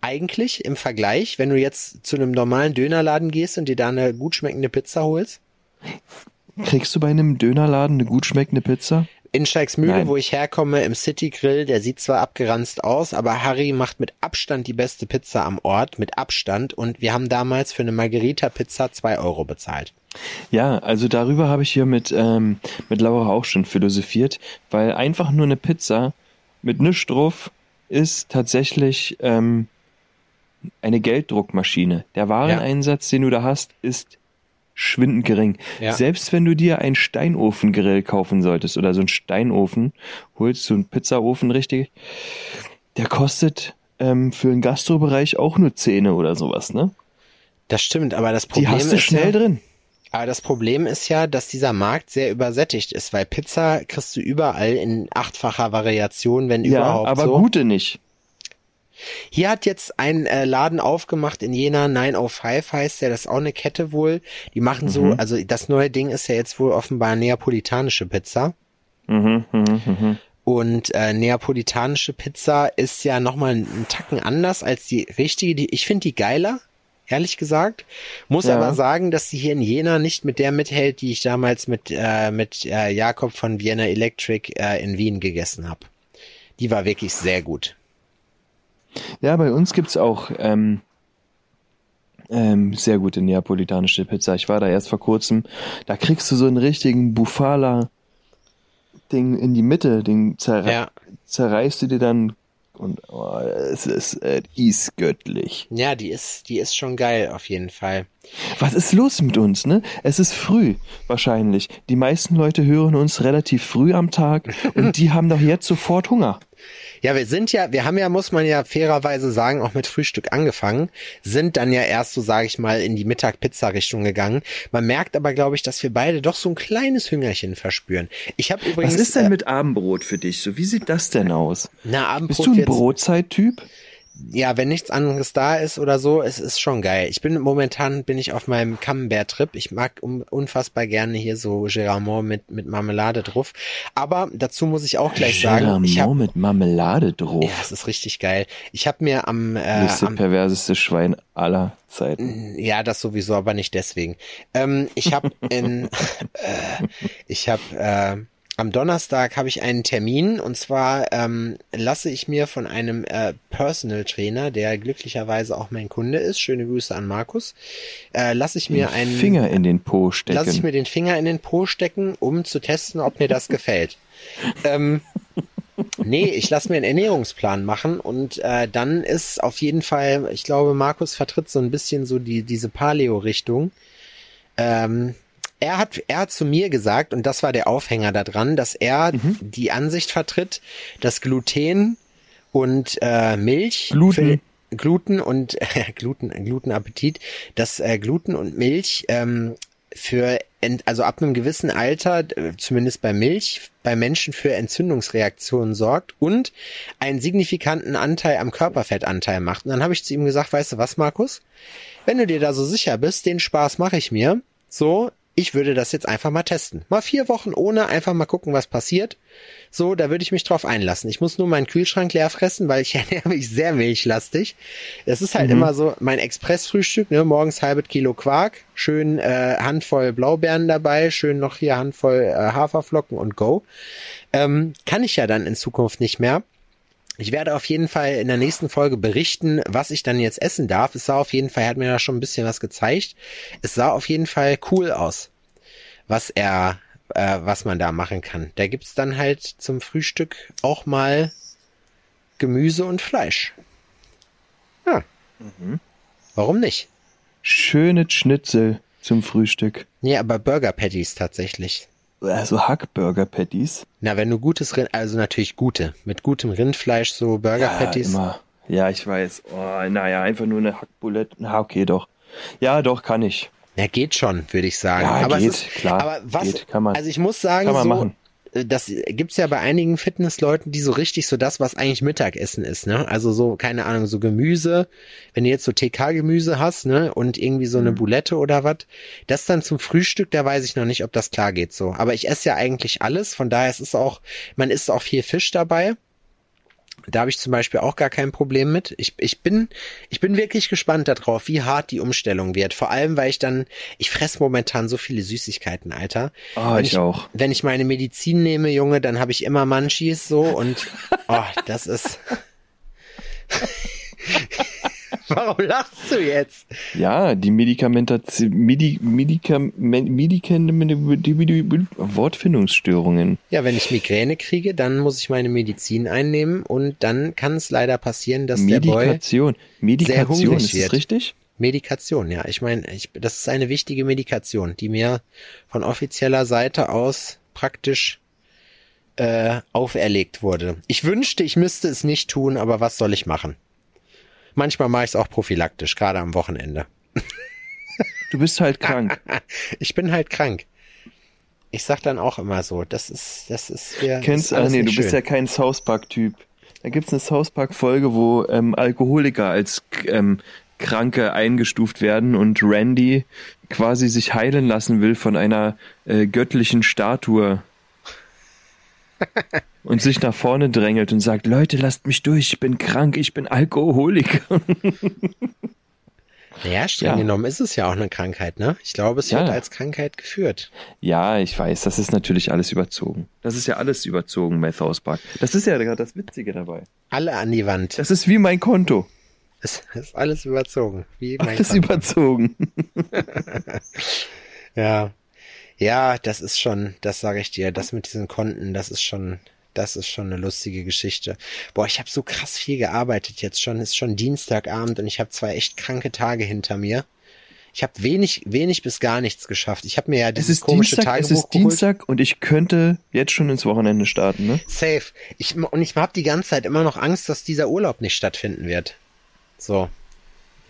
Eigentlich im Vergleich, wenn du jetzt zu einem normalen Dönerladen gehst und dir da eine gut schmeckende Pizza holst? Kriegst du bei einem Dönerladen eine gut schmeckende Pizza? In Steigsmühle, Nein. wo ich herkomme, im City Grill, der sieht zwar abgeranzt aus, aber Harry macht mit Abstand die beste Pizza am Ort, mit Abstand. Und wir haben damals für eine Margarita-Pizza zwei Euro bezahlt. Ja, also darüber habe ich hier mit, ähm, mit Laura auch schon philosophiert, weil einfach nur eine Pizza mit nichts drauf ist tatsächlich ähm, eine Gelddruckmaschine. Der Wareneinsatz, den du da hast, ist schwindend gering. Ja. Selbst wenn du dir einen Steinofengrill kaufen solltest oder so einen Steinofen, holst du einen Pizzaofen richtig, der kostet ähm, für den Gastrobereich auch nur Zähne oder sowas, ne? Das stimmt, aber das Die Problem hast du ist schnell ja, drin. Aber das Problem ist ja, dass dieser Markt sehr übersättigt ist, weil Pizza kriegst du überall in achtfacher Variation, wenn Ja, überhaupt aber so. gute nicht. Hier hat jetzt ein äh, Laden aufgemacht in Jena, 905 heißt der, das ist auch eine Kette wohl. Die machen so, Mhm. also das neue Ding ist ja jetzt wohl offenbar neapolitanische Pizza. Mhm, mhm, mhm. Und äh, neapolitanische Pizza ist ja nochmal einen Tacken anders als die richtige. Die, ich finde die geiler, ehrlich gesagt. Muss Ja. aber sagen, dass die hier in Jena nicht mit der mithält, die ich damals mit, äh, mit äh, Jakob von Vienna Electric äh, in Wien gegessen habe. Die war wirklich sehr gut. Ja, bei uns gibt's auch ähm, ähm, sehr gute neapolitanische Pizza. Ich war da erst vor kurzem. Da kriegst du so einen richtigen Bufala-Ding in die Mitte. Den zerre Ja. zerreißt du dir dann und oh, es ist, äh, ist göttlich. Ja, die ist, die ist schon geil auf jeden Fall. Was ist los mit uns, ne? Es ist früh, wahrscheinlich. Die meisten Leute hören uns relativ früh am Tag und die haben doch jetzt sofort Hunger. Ja, wir sind ja, wir haben ja, muss man ja fairerweise sagen, auch mit Frühstück angefangen, sind dann ja erst so, sage ich mal, in die Mittag-Pizza-Richtung gegangen. Man merkt aber, glaube ich, dass wir beide doch so ein kleines Hüngerchen verspüren. Ich habe übrigens Was ist denn äh, mit Abendbrot für dich? So, wie sieht das denn aus? na, Abendbrot Bist du ein Brotzeittyp? Ja, wenn nichts anderes da ist oder so, es ist schon geil. Ich bin momentan bin ich auf meinem Camembert-Trip. Ich mag um, unfassbar gerne hier so Geramont mit mit Marmelade drauf. Aber dazu muss ich auch gleich sagen, ich Geramont habe mit Marmelade drauf. ja, es ist richtig geil. Ich habe mir am, äh, das das am perverseste Schwein aller Zeiten. Ja, das sowieso, aber nicht deswegen. Ähm, ich habe in, äh, ich habe äh, am Donnerstag habe ich einen Termin und zwar ähm, lasse ich mir von einem äh, Personal Trainer, der glücklicherweise auch mein Kunde ist, schöne Grüße an Markus, äh, lasse ich mir Den einen Finger in den Po stecken. lasse ich mir den Finger in den Po stecken, um zu testen, ob mir das gefällt. ähm, Nee, ich lasse mir einen Ernährungsplan machen und äh, dann ist auf jeden Fall, ich glaube, Markus vertritt so ein bisschen so die diese Paleo-Richtung. Ähm, er hat, er hat zu mir gesagt, und das war der Aufhänger daran, dass er die Ansicht vertritt, dass Gluten und äh, Milch Gluten. Für, Gluten und äh, Gluten, Glutenappetit, dass äh, Gluten und Milch ähm, für also ab einem gewissen Alter, zumindest bei Milch, bei Menschen für Entzündungsreaktionen sorgt und einen signifikanten Anteil am Körperfettanteil macht. Und dann habe ich zu ihm gesagt, weißt du was, Markus? Wenn du dir da so sicher bist, den Spaß mache ich mir. So, ich würde das jetzt einfach mal testen. Mal vier Wochen ohne, einfach mal gucken, was passiert. So, da würde ich mich drauf einlassen. Ich muss nur meinen Kühlschrank leer fressen, weil ich ernähre mich sehr milchlastig. Es ist halt immer so mein Expressfrühstück, ne, morgens halbes Kilo Quark, schön äh, Handvoll Blaubeeren dabei, schön noch hier Handvoll äh, Haferflocken und Go. Ähm, kann ich ja dann in Zukunft nicht mehr. Ich werde auf jeden Fall in der nächsten Folge berichten, was ich dann jetzt essen darf. Es sah auf jeden Fall, er hat mir da schon ein bisschen was gezeigt. Es sah auf jeden Fall cool aus, was er, äh, was man da machen kann. Da gibt's dann halt zum Frühstück auch mal Gemüse und Fleisch. Ja. Warum nicht? Schöne Schnitzel zum Frühstück. Nee, aber Burger Patties tatsächlich. Also Hackburger-Patties. Na, wenn du gutes Rind, also natürlich gute, mit gutem Rindfleisch, so Burger Patties. immer. Ja, ich weiß. Oh, naja, einfach nur eine Hackbulette. Na, okay, doch. Ja, doch, kann ich. Ja, geht schon, würde ich sagen. Ja, aber geht, es ist, klar, Aber was, geht, kann man. also ich muss sagen, so, machen. Das gibt's ja bei einigen Fitnessleuten, die so richtig so das, was eigentlich Mittagessen ist, ne? Also so, keine Ahnung, so Gemüse, wenn du jetzt so TK-Gemüse hast, ne? Und irgendwie so Mhm. eine Boulette oder was, das dann zum Frühstück, da weiß ich noch nicht, ob das klar geht so. Aber ich esse ja eigentlich alles, von daher ist es auch, man isst auch viel Fisch dabei. Da habe ich zum Beispiel auch gar kein Problem mit. Ich, ich bin, ich bin wirklich gespannt darauf, wie hart die Umstellung wird. Vor allem, weil ich dann, ich fress momentan so viele Süßigkeiten, Alter. Ah, wenn ich auch. Wenn ich meine Medizin nehme, Junge, dann habe ich immer Munchies so und oh, das ist. Warum lachst du jetzt? Ja, die Medikamentation, Medi, Medikam, Medikament, Wortfindungsstörungen. Ja, wenn ich Migräne kriege, dann muss ich meine Medizin einnehmen und dann kann es leider passieren, dass der Boy Medikation. Medikation, hungrig ist wird. richtig? Medikation, ja. Ich meine, ich, das ist eine wichtige Medikation, die mir von offizieller Seite aus praktisch äh, auferlegt wurde. Ich wünschte, ich müsste es nicht tun, aber was soll ich machen? Manchmal mache ich es auch prophylaktisch, gerade am Wochenende. Du bist halt krank. Ich bin halt krank. Ich sag dann auch immer so, das ist, das ist hier. Kennst alles nee, du nicht bist schön. ja kein South Park-Typ. Da gibt's eine South Park-Folge, wo ähm, Alkoholiker als ähm, Kranke eingestuft werden und Randy quasi sich heilen lassen will von einer äh, göttlichen Statue. und sich nach vorne drängelt und sagt, Leute, lasst mich durch, ich bin krank, ich bin Alkoholiker. Naja, streng Ja. genommen ist es ja auch eine Krankheit, ne? Ich glaube, es Ja. wird als Krankheit geführt. ja, ich weiß, das ist natürlich alles überzogen. Das ist ja alles überzogen bei South Park. Das ist ja gerade das Witzige dabei. Alle an die Wand. Das ist wie mein Konto. Es ist alles überzogen. Wie mein Alles Konto. überzogen. Ja. Ja, das ist schon, das sage ich dir, das mit diesen Konten, das ist schon, das ist schon eine lustige Geschichte. Boah, ich habe so krass viel gearbeitet jetzt schon, ist schon Dienstagabend und ich habe zwei echt kranke Tage hinter mir. Ich habe wenig, wenig bis gar nichts geschafft. Ich habe mir ja Es dieses komische Dienstag, es Tagebuch ist Dienstag und ich könnte jetzt schon ins Wochenende starten, ne? geholt. Safe. Ich, und ich habe die ganze Zeit immer noch Angst, dass dieser Urlaub nicht stattfinden wird. So.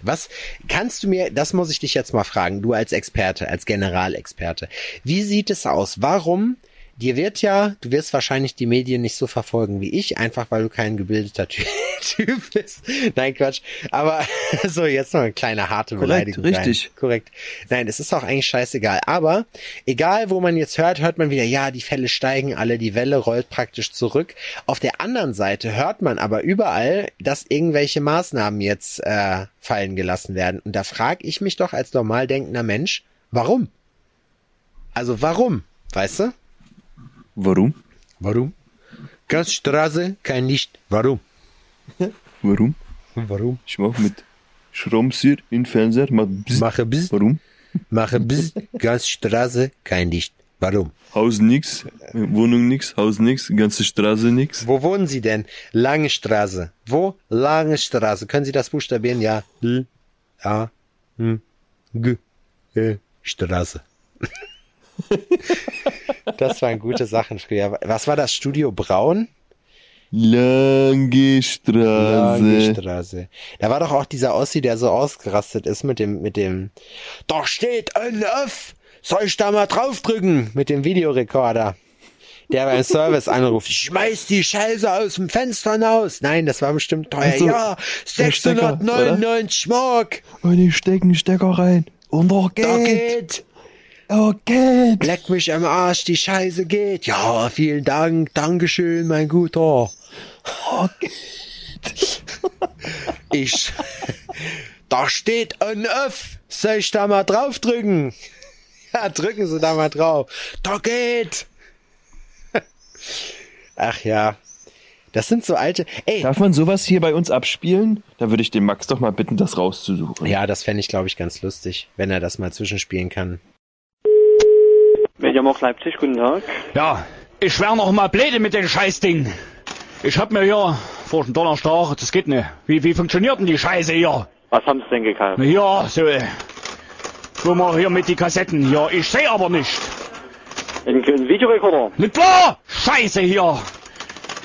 Was kannst du mir, das muss ich dich jetzt mal fragen, du als Experte, als Generalexperte. Wie sieht es aus? Warum? Dir wird ja, du wirst wahrscheinlich die Medien nicht so verfolgen wie ich, einfach weil du kein gebildeter Ty Typ bist. Nein, Quatsch. Aber so, jetzt noch eine kleine harte Korrekt, Beleidigung. richtig. Nein, korrekt. Nein, es ist auch eigentlich scheißegal. Aber egal, wo man jetzt hört, hört man wieder, ja, die Fälle steigen alle, die Welle rollt praktisch zurück. Auf der anderen Seite hört man aber überall, dass irgendwelche Maßnahmen jetzt äh, fallen gelassen werden. Und da frage ich mich doch als normal denkender Mensch, warum? Also warum? Weißt du? Warum? Warum? Gasstraße, kein Licht. Warum? Warum? Warum? Ich mach mit Schraubenzieher in Fernseher, mach bzz. Mache bis, Warum? mache bis, Gasstraße, kein Licht. Warum? Haus nix, Wohnung nix, Haus nix, ganze Straße nix. Wo wohnen Sie denn? Lange Straße. Wo? Lange Straße. Können Sie das buchstabieren? Ja. L, A, M, G, E, Straße. das waren gute Sachen früher. Was war das? Studio Braun? Lange Straße. Lange Straße. Da war doch auch dieser Ossi, der so ausgerastet ist mit dem, mit dem, da steht ein F, soll ich da mal draufdrücken? Mit dem Videorekorder. Der beim Service anruft, schmeiß die Scheiße aus dem Fenster hinaus. Nein, das war bestimmt teuer. Ach so, ja, der Stecker, 699 Mark. Und ich steck einen Stecker rein. Und doch Da geht. Geht. Oh, geht. Leck mich am Arsch, die Scheiße geht. Ja, vielen Dank, Dankeschön, mein Guter. Oh, Ich, da steht ein F. Soll ich da mal draufdrücken? Ja, drücken Sie da mal drauf. Da geht. Ach ja. Das sind so alte. Ey. Darf man sowas hier bei uns abspielen? Da würde ich den Max doch mal bitten, das rauszusuchen. Ja, das fände ich, glaube ich, ganz lustig, wenn er das mal zwischenspielen kann. Mediamarkt Leipzig, guten Tag. Ja, ich wär noch mal blöde mit dem Scheißding. Ich hab mir hier vor dem Donnerstag, das geht nicht. Wie, wie funktioniert denn die Scheiße hier? Was haben Sie denn gekauft? Ja, so, äh, wo wir hier mit die Kassetten hier. Ich seh aber nicht. Ein, ein Videorekorder? Nicht wahr? Scheiße hier.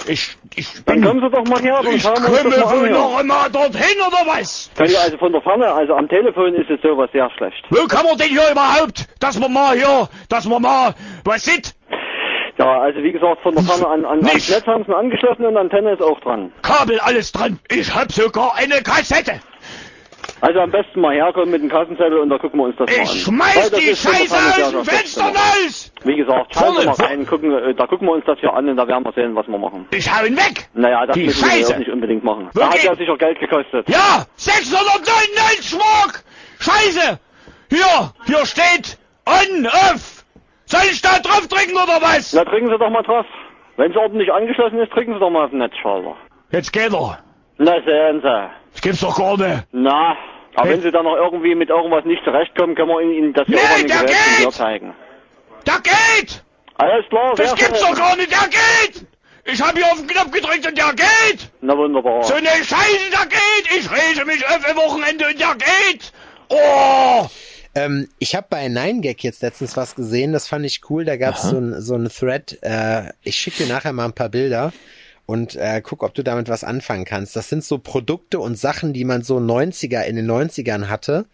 Ich, ich Dann kommen Sie doch mal her, dann ich schauen wir uns das mal an. noch immer dorthin oder was? Können Sie also von der Ferne, also am Telefon ist es sowas sehr schlecht. Wo kann man denn hier überhaupt, dass wir mal hier, dass wir mal, was sieht? Ja, also wie gesagt, von der Ferne an, an. Netz haben Sie angeschlossen und Antenne ist auch dran. Kabel alles dran. Ich hab sogar eine Kassette. Also am besten mal herkommen mit dem Kassenzettel und da gucken wir uns das mal an. Ich schmeiß die Scheiße aus dem Fenster raus. Wie gesagt, schauen Vorne, mal rein, gucken, äh, da gucken wir uns das hier an und da werden wir sehen, was wir machen. Ich hau ihn weg. Naja, das Die müssen wir Scheiße. jetzt nicht unbedingt machen. Wo Da hat ja sicher Geld gekostet. Ja, 699 Mark! Scheiße! Hier, hier steht on, off! Soll ich da drauf drücken oder was? Na, drücken Sie doch mal drauf. Wenn es ordentlich angeschlossen ist, drücken Sie doch mal auf den Netzschalter. Jetzt geht er. Na, sehen Sie. Das gibt's doch gar nicht. Na, aber Hey. wenn Sie da noch irgendwie mit irgendwas nicht zurechtkommen, können wir Ihnen, Ihnen das hier Nee, der Geräten geht! hier zeigen. Da geht! Alles klar, Das gibt's doch gar nicht, der geht! Ich hab hier auf den Knopf gedrückt und der geht! Na wunderbar. So eine Scheiße, der geht! Ich rege mich auf ein Wochenende und der geht! Oh! Ähm, ich habe bei 9gag jetzt letztens was gesehen, das fand ich cool. Da gab's so ein so ein Thread. Äh, ich schicke dir nachher mal ein paar Bilder und äh, guck, ob du damit was anfangen kannst. Das sind so Produkte und Sachen, die man so 90er in den 90ern hatte,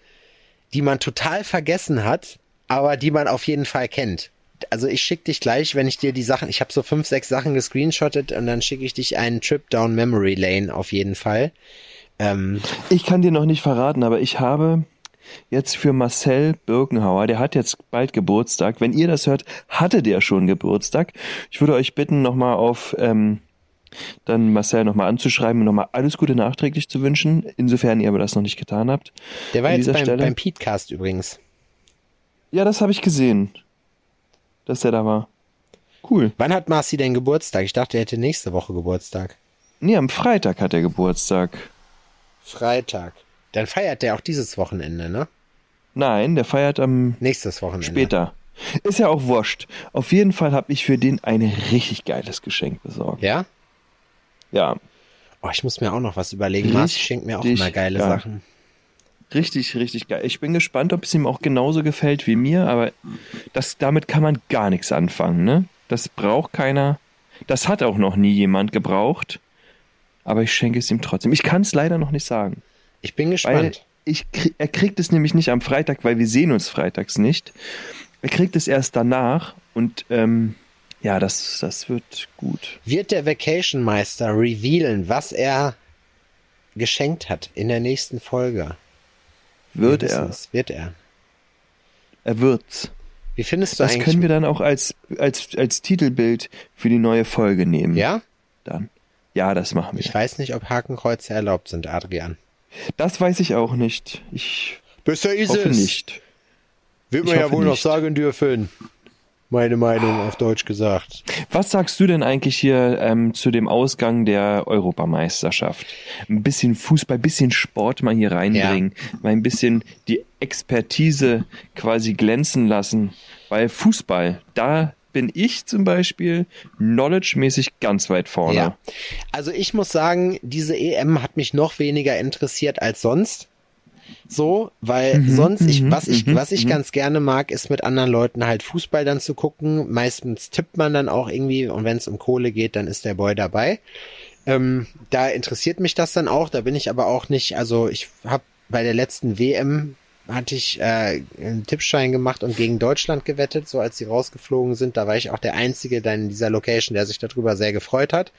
die man total vergessen hat, aber die man auf jeden Fall kennt. Also ich schicke dich gleich, wenn ich dir die Sachen, ich habe so fünf, sechs Sachen gescreenshottet und dann schicke ich dich einen Trip down Memory Lane auf jeden Fall. Ähm, Ich kann dir noch nicht verraten, aber ich habe jetzt für Marcel Birkenhauer, der hat jetzt bald Geburtstag. Wenn ihr das hört, hatte der schon Geburtstag. Ich würde euch bitten, nochmal auf ähm, dann Marcel nochmal anzuschreiben und nochmal alles Gute nachträglich zu wünschen, insofern ihr aber das noch nicht getan habt. der war An jetzt beim, Stelle. beim Petecast übrigens. Ja, das habe ich gesehen, dass der da war. Cool. Wann hat Marci denn Geburtstag? Ich dachte, er hätte nächste Woche Geburtstag. Nee, am Freitag hat er Geburtstag. Freitag. Dann feiert der auch dieses Wochenende, ne? Nein, der feiert am Nächstes Wochenende. später. Ist ja auch wurscht. Auf jeden Fall habe ich für den ein richtig geiles Geschenk besorgt. Ja? Ja, Oh, ich muss mir auch noch was überlegen. Marci schenkt mir auch immer geile geil. Sachen. richtig, richtig geil. Ich bin gespannt, ob es ihm auch genauso gefällt wie mir, aber das, damit kann man gar nichts anfangen, ne? Das braucht keiner. Das hat auch noch nie jemand gebraucht. Aber ich schenke es ihm trotzdem. Ich kann es leider noch nicht sagen. Ich bin gespannt. ich, er kriegt es nämlich nicht am Freitag, weil wir sehen uns freitags nicht. Er kriegt es erst danach und ähm, ja, das, das wird gut. Wird der Vacation Meister revealen, was er geschenkt hat in der nächsten Folge? Wird Wir er. es. Wird er. Er wird's. Wie findest du Das eigentlich? können wir dann auch als, als, als Titelbild für die neue Folge nehmen. ja? Dann. Ja, das machen wir. Ich weiß nicht, ob Hakenkreuze erlaubt sind, Adrian. Das weiß ich auch nicht. Ich Besser ist hoffe nicht. Wird man ja wohl noch sagen dürfen. Meine Meinung auf Deutsch gesagt. Was sagst du denn eigentlich hier ähm, zu dem Ausgang der Europameisterschaft? Ein bisschen Fußball, ein bisschen Sport mal hier reinbringen, mal ein bisschen die Expertise quasi glänzen lassen, weil Fußball, da bin ich zum Beispiel knowledge-mäßig ganz weit vorne. Ja. Also ich muss sagen, diese EM hat mich noch weniger interessiert als sonst. So, weil Mhm, sonst ich, mhm, was ich, mhm, was ich mhm. ganz gerne mag, ist mit anderen Leuten halt Fußball dann zu gucken. Meistens tippt man dann auch irgendwie und wenn es um Kohle geht, dann ist der Boy dabei. Ähm, da interessiert mich das dann auch. Da bin ich aber auch nicht. Also ich habe bei der letzten WM hatte ich äh, einen Tippschein gemacht und gegen Deutschland gewettet, so als sie rausgeflogen sind. Da war ich auch der Einzige dann in dieser Location, der sich darüber sehr gefreut hat.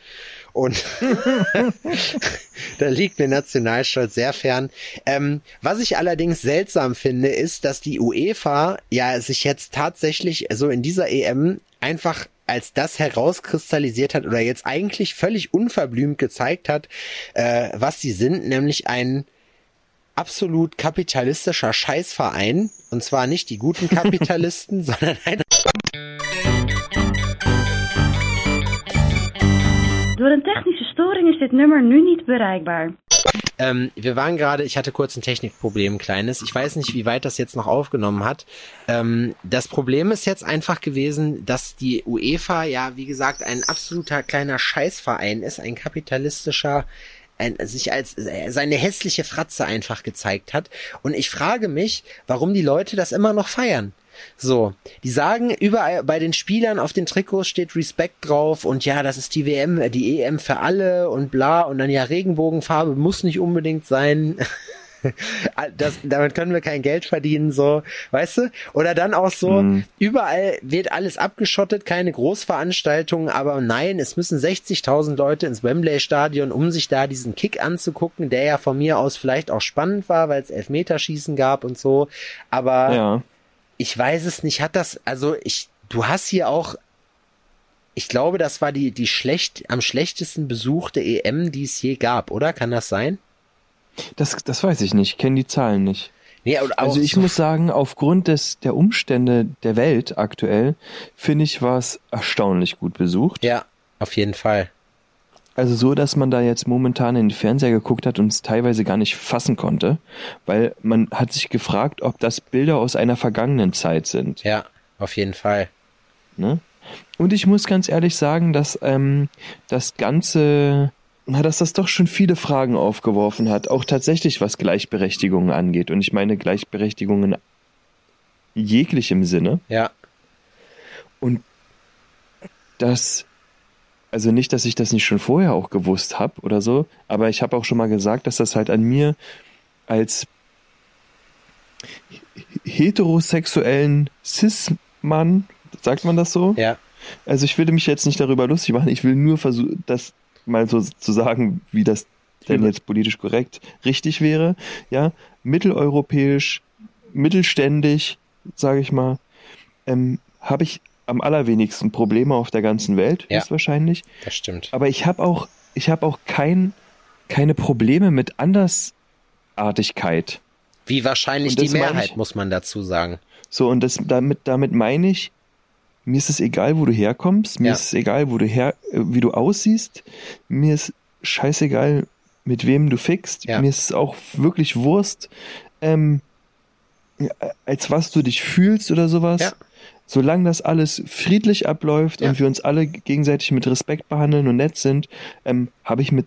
Und da liegt mir Nationalstolz sehr fern. Ähm, was ich allerdings seltsam finde, ist, dass die UEFA ja sich jetzt tatsächlich so in dieser EM einfach als das herauskristallisiert hat oder jetzt eigentlich völlig unverblümt gezeigt hat, äh, was sie sind, nämlich ein absolut kapitalistischer Scheißverein. Und zwar nicht die guten Kapitalisten, sondern ein Door een technische storing is dit nummer nu niet bereikbaar. Ähm, wir waren gerade, ich hatte kurz ein Technikproblem, ein kleines. Ich weiß nicht, wie weit das jetzt noch aufgenommen hat. Ähm, das Problem ist jetzt einfach gewesen, dass die UEFA ja, wie gesagt, ein absoluter kleiner Scheißverein ist, ein kapitalistischer, ein, sich als äh, seine hässliche Fratze einfach gezeigt hat. Und ich frage mich, warum die Leute das immer noch feiern. So, die sagen überall bei den Spielern auf den Trikots steht Respekt drauf und ja, das ist die WM, die EM für alle und bla und dann ja Regenbogenfarbe muss nicht unbedingt sein. Das, damit können wir kein Geld verdienen, so, weißt du? Oder dann auch so, Mhm. überall wird alles abgeschottet, keine Großveranstaltungen, aber nein, es müssen 60.000 Leute ins Wembley-Stadion, um sich da diesen Kick anzugucken, der ja von mir aus vielleicht auch spannend war, weil es Elfmeterschießen gab und so. Aber Ja. ich weiß es nicht, hat das, also ich, du hast hier auch, ich glaube, das war die, die schlecht, am schlechtesten besuchte EM, die es je gab, oder? Kann das sein? Das, das weiß ich nicht, kenne die Zahlen nicht. Nee, Also ich so- muss sagen, aufgrund des, der Umstände der Welt aktuell, finde ich, war es erstaunlich gut besucht. Ja, auf jeden Fall. Also so, dass man da jetzt momentan in den Fernseher geguckt hat und es teilweise gar nicht fassen konnte, weil man hat sich gefragt, ob das Bilder aus einer vergangenen Zeit sind. Ja, auf jeden Fall. Ne? Und ich muss ganz ehrlich sagen, dass ähm, das Ganze, dass das doch schon viele Fragen aufgeworfen hat, auch tatsächlich was Gleichberechtigung angeht. Und ich meine Gleichberechtigung in jeglichem Sinne. Ja, Und das, also nicht, dass ich das nicht schon vorher auch gewusst habe oder so, aber ich habe auch schon mal gesagt, dass das halt an mir als heterosexuellen Cis-Mann, sagt man das so? ja, Also ich will mich jetzt nicht darüber lustig machen, ich will nur versuchen, das mal so zu sagen, wie das denn jetzt politisch korrekt richtig wäre. Ja, mitteleuropäisch, mittelständig, sage ich mal, ähm, habe ich am allerwenigsten Probleme auf der ganzen Welt, Ja. ist wahrscheinlich. das stimmt. Aber ich habe auch, ich habe auch kein, keine Probleme mit Andersartigkeit. Wie wahrscheinlich die Mehrheit, ich- muss man dazu sagen. So, und das, damit, damit meine ich, mir ist es egal, wo du herkommst, mir Ja. ist es egal, wo du her, äh, wie du aussiehst, mir ist scheißegal, mit wem du fickst, Ja. mir ist es auch wirklich Wurst, ähm, als was du dich fühlst oder sowas. Ja. Solange das alles friedlich abläuft Ja. und wir uns alle gegenseitig mit Respekt behandeln und nett sind, ähm, habe ich mit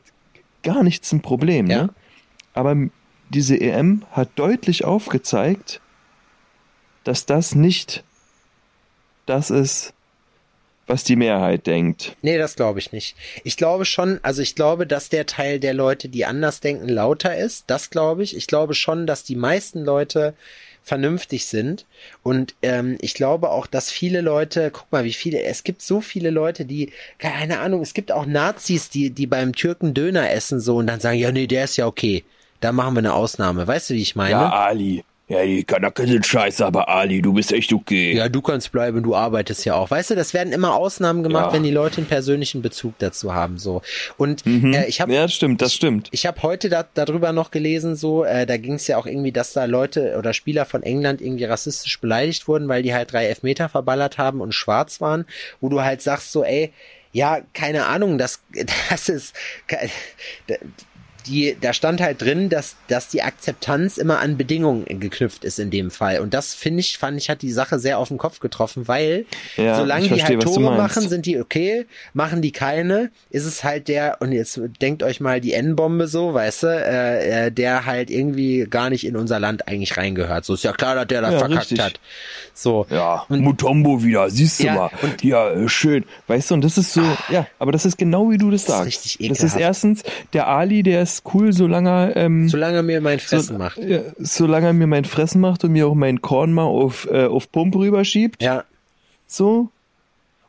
gar nichts ein Problem. Ne? Aber diese EM hat deutlich aufgezeigt, dass das nicht das ist, was die Mehrheit denkt. Nee, das glaube ich nicht. Ich glaube schon, also ich glaube, dass der Teil der Leute, die anders denken, lauter ist. Das glaube ich. Ich glaube schon, dass die meisten Leute vernünftig sind. Und ähm, ich glaube auch, dass viele Leute, guck mal, wie viele, es gibt so viele Leute, die, keine Ahnung, es gibt auch Nazis, die, die beim Türken Döner essen so und dann sagen, ja, nee, der ist ja okay. Da machen wir eine Ausnahme. Weißt du, wie ich meine? Ali. Ja, die Kanake sind scheiße, aber Ali, du bist echt okay. Ja, du kannst bleiben, du arbeitest ja auch. Weißt du, das werden immer Ausnahmen gemacht, Ja. wenn die Leute einen persönlichen Bezug dazu haben. So. Und äh, ich habe Mhm. Ja, das stimmt, das stimmt. Ich habe heute da, darüber noch gelesen, so, äh, da ging es ja auch irgendwie, dass da Leute oder Spieler von England irgendwie rassistisch beleidigt wurden, weil die halt drei Elfmeter verballert haben und schwarz waren, wo du halt sagst so, ey, ja, keine Ahnung, das, das ist, die, da stand halt drin, dass, dass die Akzeptanz immer an Bedingungen geknüpft ist in dem Fall. Und das finde ich, fand ich, hat die Sache sehr auf den Kopf getroffen, weil Ja, solange ich die verstehe, halt Tore machen, sind die okay. Machen die keine, ist es halt der, und jetzt denkt euch mal die N-Bombe so, weißt du, äh, äh, der halt irgendwie gar nicht in unser Land eigentlich reingehört. So ist ja klar, dass der das Ja, verkackt richtig. hat. So. Ja, Und- Mutombo wieder, siehst du Ja, mal. ja, äh, schön. Weißt du, und das ist so, ja, aber das ist genau wie du das ist sagst. richtig das ist erstens, der Ali, der ist cool, solange er, ähm, Solange er mir mein Fressen so, macht. Ja, solange er mir mein Fressen macht und mir auch mein Korn mal auf, äh, auf Pump rüberschiebt. Ja, So.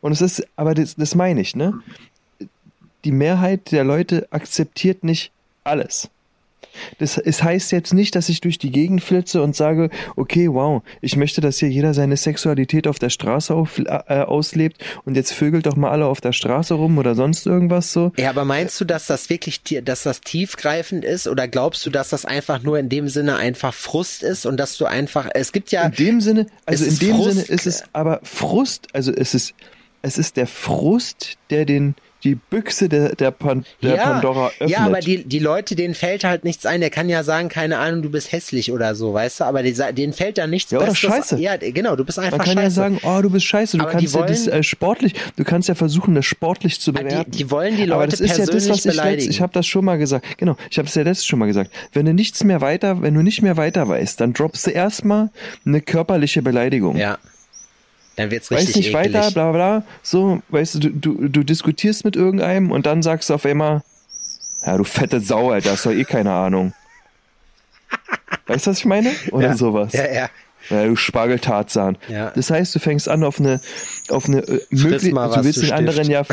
Und es ist, aber das, das meine ich, ne? Die Mehrheit der Leute akzeptiert nicht alles. Das es heißt jetzt nicht, dass ich durch die Gegend flitze und sage, okay, wow, ich möchte, dass hier jeder seine Sexualität auf der Straße auf, äh, auslebt und jetzt vögelt doch mal alle auf der Straße rum oder sonst irgendwas so. Ja, aber meinst du, dass das wirklich, dass das tiefgreifend ist oder glaubst du, dass das einfach nur in dem Sinne einfach Frust ist und dass du einfach, es gibt ja, In dem Sinne, also in dem Frust. Sinne ist es aber Frust, also es ist, es ist der Frust, der den, die Büchse der, der, Pan, der Pandora öffnet. Ja, aber die, die Leute, denen fällt halt nichts ein. Der kann ja sagen, keine Ahnung, du bist hässlich oder so, weißt du, aber die, denen fällt da nichts Ja, oder Besseres- scheiße. Ja, genau, du bist einfach Man kann scheiße. ja sagen, oh, du bist scheiße, du Aber kannst ja das wollen- äh, sportlich, du kannst ja versuchen, das sportlich zu Ah, die- bewerten. die wollen die Aber Leute das ist ja das, persönlich was ich letzt, beleidigen. ich habe das schon mal gesagt. Genau, ich habe es ja letztes schon mal gesagt. Wenn du nichts mehr weiter, wenn du nicht mehr weiter weißt, dann droppst du erstmal eine körperliche Beleidigung. Ja. Dann wird's richtig Weißt nicht ekelig. weiter, bla bla, so, weißt du, du, du, du diskutierst mit irgendeinem und dann sagst du auf einmal, ja, du fette Sau, Alter, hast doch eh keine Ahnung. Weißt du, was ich meine? Oder ja. sowas. Ja, ja. Ja, du Spargeltarzan. Ja. Das heißt, du fängst an auf eine, auf eine äh, möglich, du willst du den anderen ja,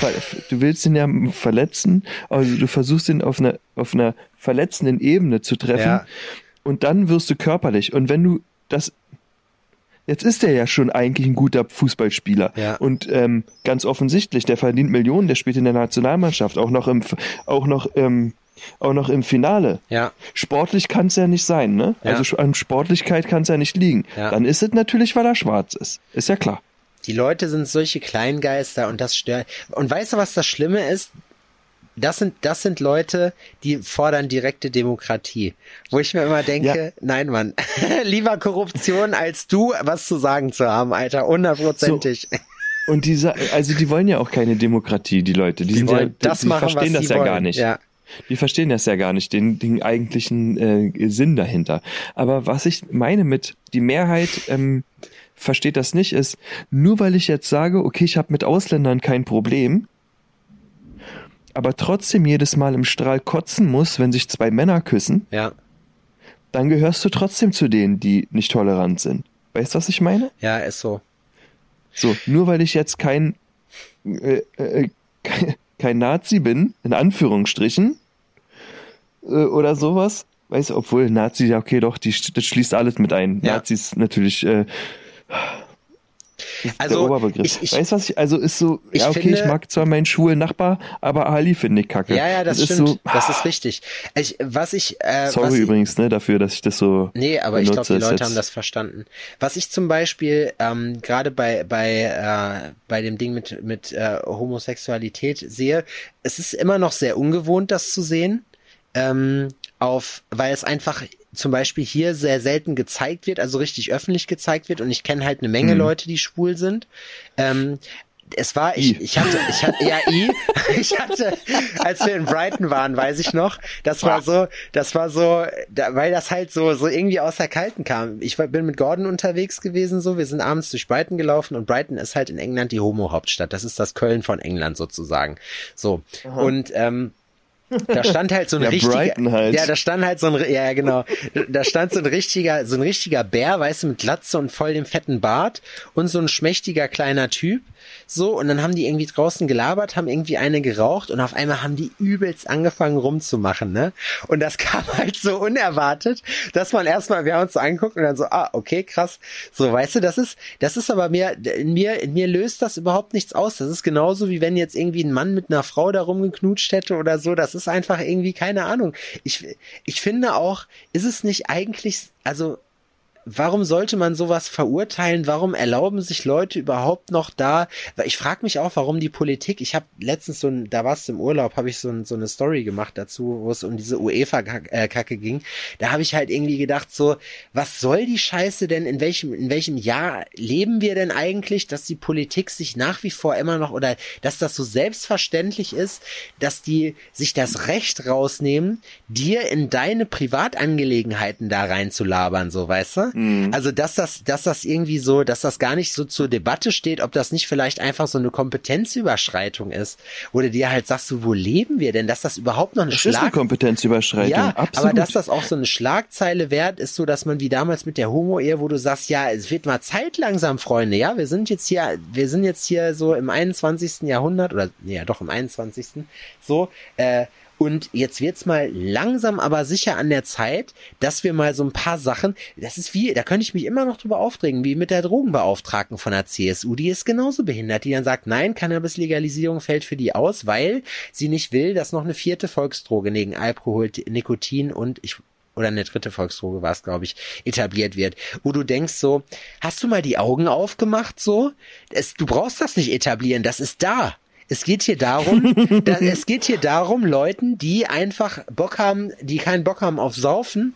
du willst ihn ja verletzen, also du versuchst ihn auf einer, auf einer verletzenden Ebene zu treffen Ja. und dann wirst du körperlich. Und wenn du das, jetzt ist er ja schon eigentlich ein guter Fußballspieler Ja. und ähm, ganz offensichtlich, der verdient Millionen, der spielt in der Nationalmannschaft, auch noch im, auch noch ähm, auch noch im Finale. Ja. Sportlich kann es ja nicht sein, ne? Ja. Also an Sportlichkeit kann es ja nicht liegen. Ja. Dann ist es natürlich, weil er schwarz ist. Ist ja klar. Die Leute sind solche Kleingeister und das stört. Und weißt du, was das Schlimme ist? Das sind, das sind Leute, die fordern direkte Demokratie. Wo ich mir immer denke, nein, Mann, lieber Korruption als du was zu sagen zu haben, Alter, hundertprozentig. Und die, also die wollen ja auch keine Demokratie, die Leute. Die, sind ja, das die machen, verstehen das ja wollen. gar nicht. Ja. Die verstehen das ja gar nicht, den, den eigentlichen äh, Sinn dahinter. Aber was ich meine mit, die Mehrheit ähm, versteht das nicht, ist, nur weil ich jetzt sage, okay, ich habe mit Ausländern kein Problem, aber trotzdem jedes Mal im Strahl kotzen muss, wenn sich zwei Männer küssen, Ja, dann gehörst du trotzdem zu denen, die nicht tolerant sind. Weißt du, was ich meine? ja, ist so. So, nur weil ich jetzt kein, äh, äh, kein, kein Nazi bin, in Anführungsstrichen, äh, oder sowas, weißt du, obwohl Nazi, ja okay, doch, die, das schließt alles mit ein. Ja. Nazis natürlich, äh, ist Also, der Oberbegriff. ich- ich- weißt was ich, also ist so, Ich ja okay, finde- ich mag zwar meinen schwulen Nachbar, aber Ali finde ich kacke. Ja, ja, das, ist stimmt. so, das ist richtig. Ich, was ich, äh, sorry was übrigens, ne, dafür, dass ich das so Nee, aber ich glaube, benutze, die ist Leute jetzt- haben das verstanden. Was ich zum Beispiel ähm, gerade bei bei äh, bei dem Ding mit mit äh, Homosexualität sehe, es ist immer noch sehr ungewohnt, das zu sehen, ähm, auf, weil es einfach zum Beispiel hier sehr selten gezeigt wird, also richtig öffentlich gezeigt wird. Und ich kenne halt eine Menge Hm. Leute, die schwul sind. Ähm, es war, ich, I. ich hatte, ich hatte, ja, I, ich hatte, als wir in Brighton waren, weiß ich noch, das war so, das war so, da, weil das halt so, so irgendwie aus der Kalten kam. Ich war, bin mit Gordon unterwegs gewesen, so, wir sind abends durch Brighton gelaufen und Brighton ist halt in England die Homo-Hauptstadt. Das ist das Köln von England sozusagen. So. Und, ähm, da stand halt so ein Ja, richtiger, halt. ja, da stand halt so ein, ja, genau, da stand so ein richtiger, so ein richtiger Bär, weißt du, mit Glatze und voll dem fetten Bart und so ein schmächtiger kleiner Typ, so, und dann haben die irgendwie draußen gelabert, haben irgendwie eine geraucht und auf einmal haben die übelst angefangen rumzumachen, ne? Und das kam halt so unerwartet, dass man erstmal, wir haben uns so angeguckt und dann so, ah, okay, krass. So, weißt du, das ist, das ist aber mir, in mir, in mir löst das überhaupt nichts aus. Das ist genauso wie wenn jetzt irgendwie ein Mann mit einer Frau da rumgeknutscht hätte oder so. Das ist einfach irgendwie, keine Ahnung. Ich, ich finde auch, ist es nicht eigentlich, also warum sollte man sowas verurteilen? Warum erlauben sich Leute überhaupt noch da? Ich frage mich auch, warum die Politik. Ich habe letztens so ein, da warst du im Urlaub, habe ich so, ein, so eine Story gemacht dazu, wo es um diese UEFA-Kacke ging. Da habe ich halt irgendwie gedacht, so, was soll die Scheiße denn? In welchem, in welchem Jahr leben wir denn eigentlich, dass die Politik sich nach wie vor immer noch oder dass das so selbstverständlich ist, dass die sich das Recht rausnehmen, dir in deine Privatangelegenheiten da reinzulabern, so weißt du? Mhm. Also, dass das, dass das irgendwie so, dass das gar nicht so zur Debatte steht, ob das nicht vielleicht einfach so eine Kompetenzüberschreitung ist. Oder dir halt sagst du, wo leben wir denn? Dass das überhaupt noch eine Das ist eine Kompetenzüberschreitung. ja, Absolut. aber dass das auch so eine Schlagzeile wert ist, so dass man wie damals mit der Homo-Ehe, wo du sagst, ja, es wird mal Zeit langsam, Freunde, ja, wir sind jetzt hier, wir sind jetzt hier so im 21. Jahrhundert oder, nee, ja, doch im 21. so, äh, und jetzt wird's mal langsam aber sicher an der Zeit, dass wir mal so ein paar Sachen, das ist wie, da könnte ich mich immer noch drüber aufregen, wie mit der Drogenbeauftragten von der CSU, die ist genauso behindert, die dann sagt, nein, Cannabis-Legalisierung fällt für die aus, weil sie nicht will, dass noch eine vierte Volksdroge neben Alkohol, Nikotin und ich oder eine dritte Volksdroge war es, glaube ich, etabliert wird, wo du denkst so, hast du mal die Augen aufgemacht so? Es, du brauchst das nicht etablieren, das ist da. Es geht hier darum, da, es geht hier darum, Leuten, die einfach Bock haben, die keinen Bock haben auf Saufen,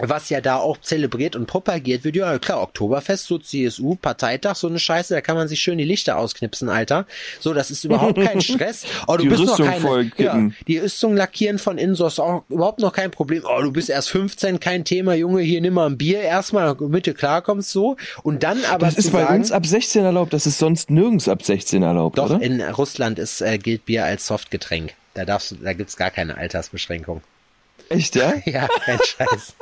was ja da auch zelebriert und propagiert wird, ja klar, Oktoberfest, so CSU, Parteitag, so eine Scheiße, da kann man sich schön die Lichter ausknipsen, Alter. So, das ist überhaupt kein Stress. Oh, du Die bist noch Rüstung keine, ja, die Rüstung lackieren von innen, so ist auch überhaupt noch kein Problem. Oh, du bist erst 15, kein Thema, Junge, hier nimm mal ein Bier erstmal, damit du klarkommst so. Und dann aber das ist bei sagen, uns ab 16 erlaubt, das ist sonst nirgends ab 16 erlaubt, doch, oder? in Russland ist, äh, gilt Bier als Softgetränk. Da darfst du, da gibt's gar keine Altersbeschränkung. Echt, ja? Ja, kein Scheiß.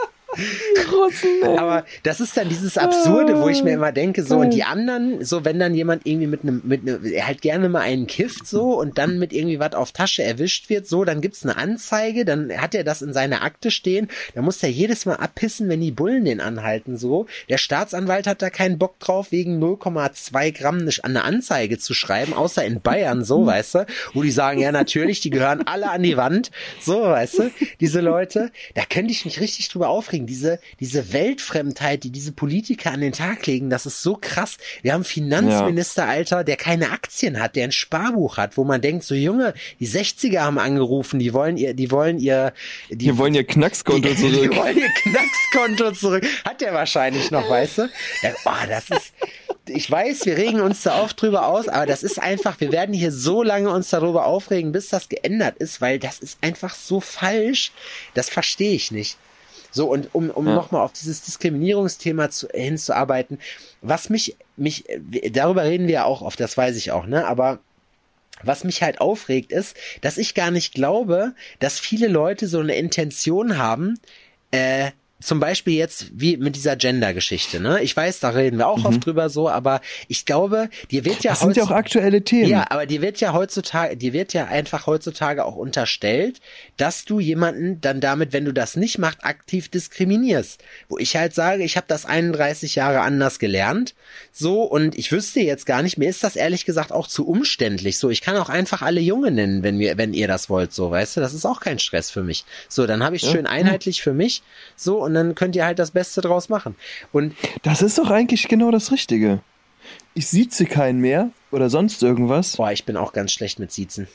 Ey. Aber das ist dann dieses Absurde, wo ich mir immer denke, so, und die anderen, so, wenn dann jemand irgendwie mit einem, mit einem, er halt gerne mal einen kifft, so, und dann mit irgendwie was auf Tasche erwischt wird, so, dann gibt's eine Anzeige, dann hat er das in seiner Akte stehen, dann muss er jedes Mal abpissen, wenn die Bullen den anhalten, so. Der Staatsanwalt hat da keinen Bock drauf, wegen 0,2 Gramm eine Anzeige zu schreiben, außer in Bayern, so, weißt du, wo die sagen, ja, natürlich, die gehören alle an die Wand, so, weißt du, diese Leute, da könnte ich mich richtig drüber aufregen, diese, diese Weltfremdheit, die diese Politiker an den Tag legen, das ist so krass. Wir haben einen Finanzminister, Alter, der keine Aktien hat, der ein Sparbuch hat, wo man denkt, so Junge, die 60er haben angerufen, die wollen ihr, die wollen ihr, die, Die wollen ihr Knackskonto die, zurück. Die wollen ihr Knackskonto zurück. Hat der wahrscheinlich noch, weißt du? Ja, oh, das ist, ich weiß, wir regen uns da oft drüber aus, aber das ist einfach, wir werden hier so lange uns darüber aufregen, bis das geändert ist, weil das ist einfach so falsch. Das verstehe ich nicht. So, und um, um Ja. nochmal auf dieses Diskriminierungsthema zu, hinzuarbeiten, was mich, mich, darüber reden wir ja auch oft, das weiß ich auch, ne, aber was mich halt aufregt ist, dass ich gar nicht glaube, dass viele Leute so eine Intention haben, äh, zum Beispiel jetzt wie mit dieser Gender-Geschichte, ne? Ich weiß, da reden wir auch oft drüber so, aber ich glaube, dir wird ja Mhm. Das sind ja auch aktuelle Themen. ja, aber dir wird ja heutzutage, dir wird ja einfach heutzutage auch unterstellt, dass du jemanden dann damit, wenn du das nicht machst, aktiv diskriminierst. Wo ich halt sage, ich habe das 31 Jahre anders gelernt, so und ich wüsste jetzt gar nicht, mir ist das ehrlich gesagt auch zu umständlich. So, ich kann auch einfach alle Junge nennen, wenn wir, wenn ihr das wollt, so, weißt du, das ist auch kein Stress für mich. So, dann habe ich schön einheitlich für mich, so und dann könnt ihr halt das Beste draus machen. Und Das ist doch eigentlich genau das Richtige. Ich sieze keinen mehr oder sonst irgendwas. boah, ich bin auch ganz schlecht mit Siezen.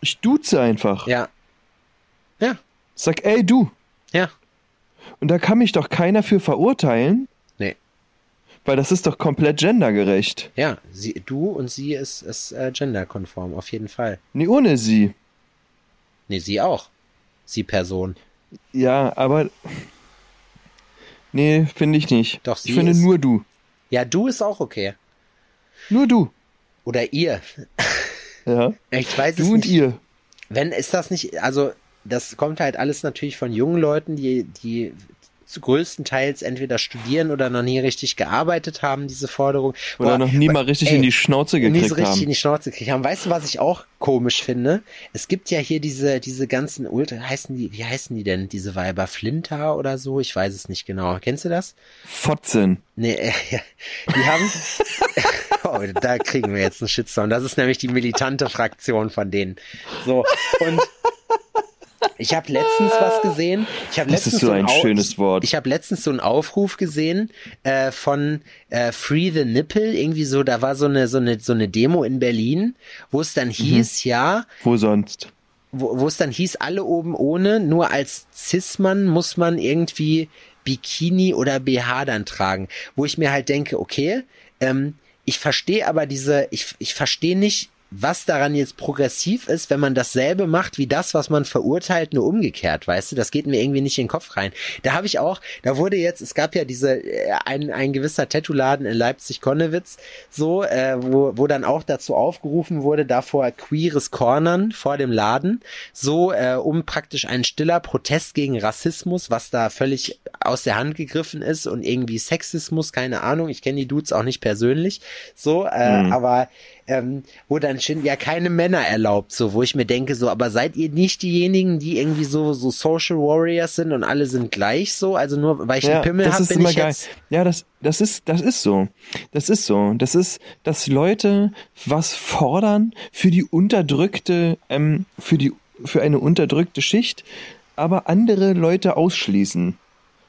Ich duze einfach. Ja. Ja, Sag, ey, du. ja. Und da kann mich doch keiner für verurteilen, Nee. weil das ist doch komplett gendergerecht. Ja, sie, du und sie ist, ist äh, genderkonform, auf jeden Fall. Nee, ohne sie. Nee, sie auch. Sie Person. Ja, aber. Nee, finde ich nicht. Doch, sie ich finde ist- nur du. Ja, du ist auch okay. Nur du. Oder ihr. Ja. Ich weiß es Du und nicht. ihr. Wenn ist das nicht, also das kommt halt alles natürlich von jungen Leuten, die, die größtenteils entweder studieren oder noch nie richtig gearbeitet haben, diese Forderung. Oder Boah, noch nie mal richtig ey, in die Schnauze nie gekriegt so richtig in haben. die Schnauze gekriegt haben. Weißt du, was ich auch komisch finde? Es gibt ja hier diese, diese ganzen Ultra, heißen die, wie heißen die denn, diese Weiber Flinter oder so? Ich weiß es nicht genau. Kennst du das? Fotzen. Nee, äh, ja. die haben, oh, da kriegen wir jetzt einen Shitstorm. Das ist nämlich die militante Fraktion von denen. So, und ich habe letztens was gesehen. Ich habe Das ist letztens so ein Au- schönes Wort. Ich habe letztens so einen Aufruf gesehen äh, von äh, Free the Nipple. Irgendwie so, da war so eine so eine so eine Demo in Berlin, wo es Mhm. dann hieß, ja, Wo sonst? wo, wo es dann hieß, alle oben ohne, nur als Cis-Mann muss man irgendwie Bikini oder BH dann tragen. Wo ich mir halt denke, okay, ähm, ich verstehe aber diese, ich, ich verstehe nicht, was daran jetzt progressiv ist, wenn man dasselbe macht wie das, was man verurteilt, nur umgekehrt, weißt du? Das geht mir irgendwie nicht in den Kopf rein. Da habe ich auch, da wurde jetzt, es gab ja diese, äh, ein, ein gewisser Tattoo-Laden in Leipzig-Konnewitz, so, äh, wo, wo dann auch dazu aufgerufen wurde, davor queeres Cornern vor dem Laden, so, äh, um praktisch ein stiller Protest gegen Rassismus, was da völlig aus der Hand gegriffen ist und irgendwie Sexismus, keine Ahnung, ich kenne die Dudes auch nicht persönlich, so, äh, Mhm. aber ähm, wo dann schon ja keine Männer erlaubt, so, wo ich mir denke, so, aber seid ihr nicht diejenigen, die irgendwie so, so Social Warriors sind und alle sind gleich so? Also nur weil ich einen Pimmel habe, bin immer ich geil. jetzt. Ja, das, das ist, das ist so. Das ist so. Das ist, dass Leute was fordern für die unterdrückte, ähm, für die, für eine unterdrückte Schicht, aber andere Leute ausschließen.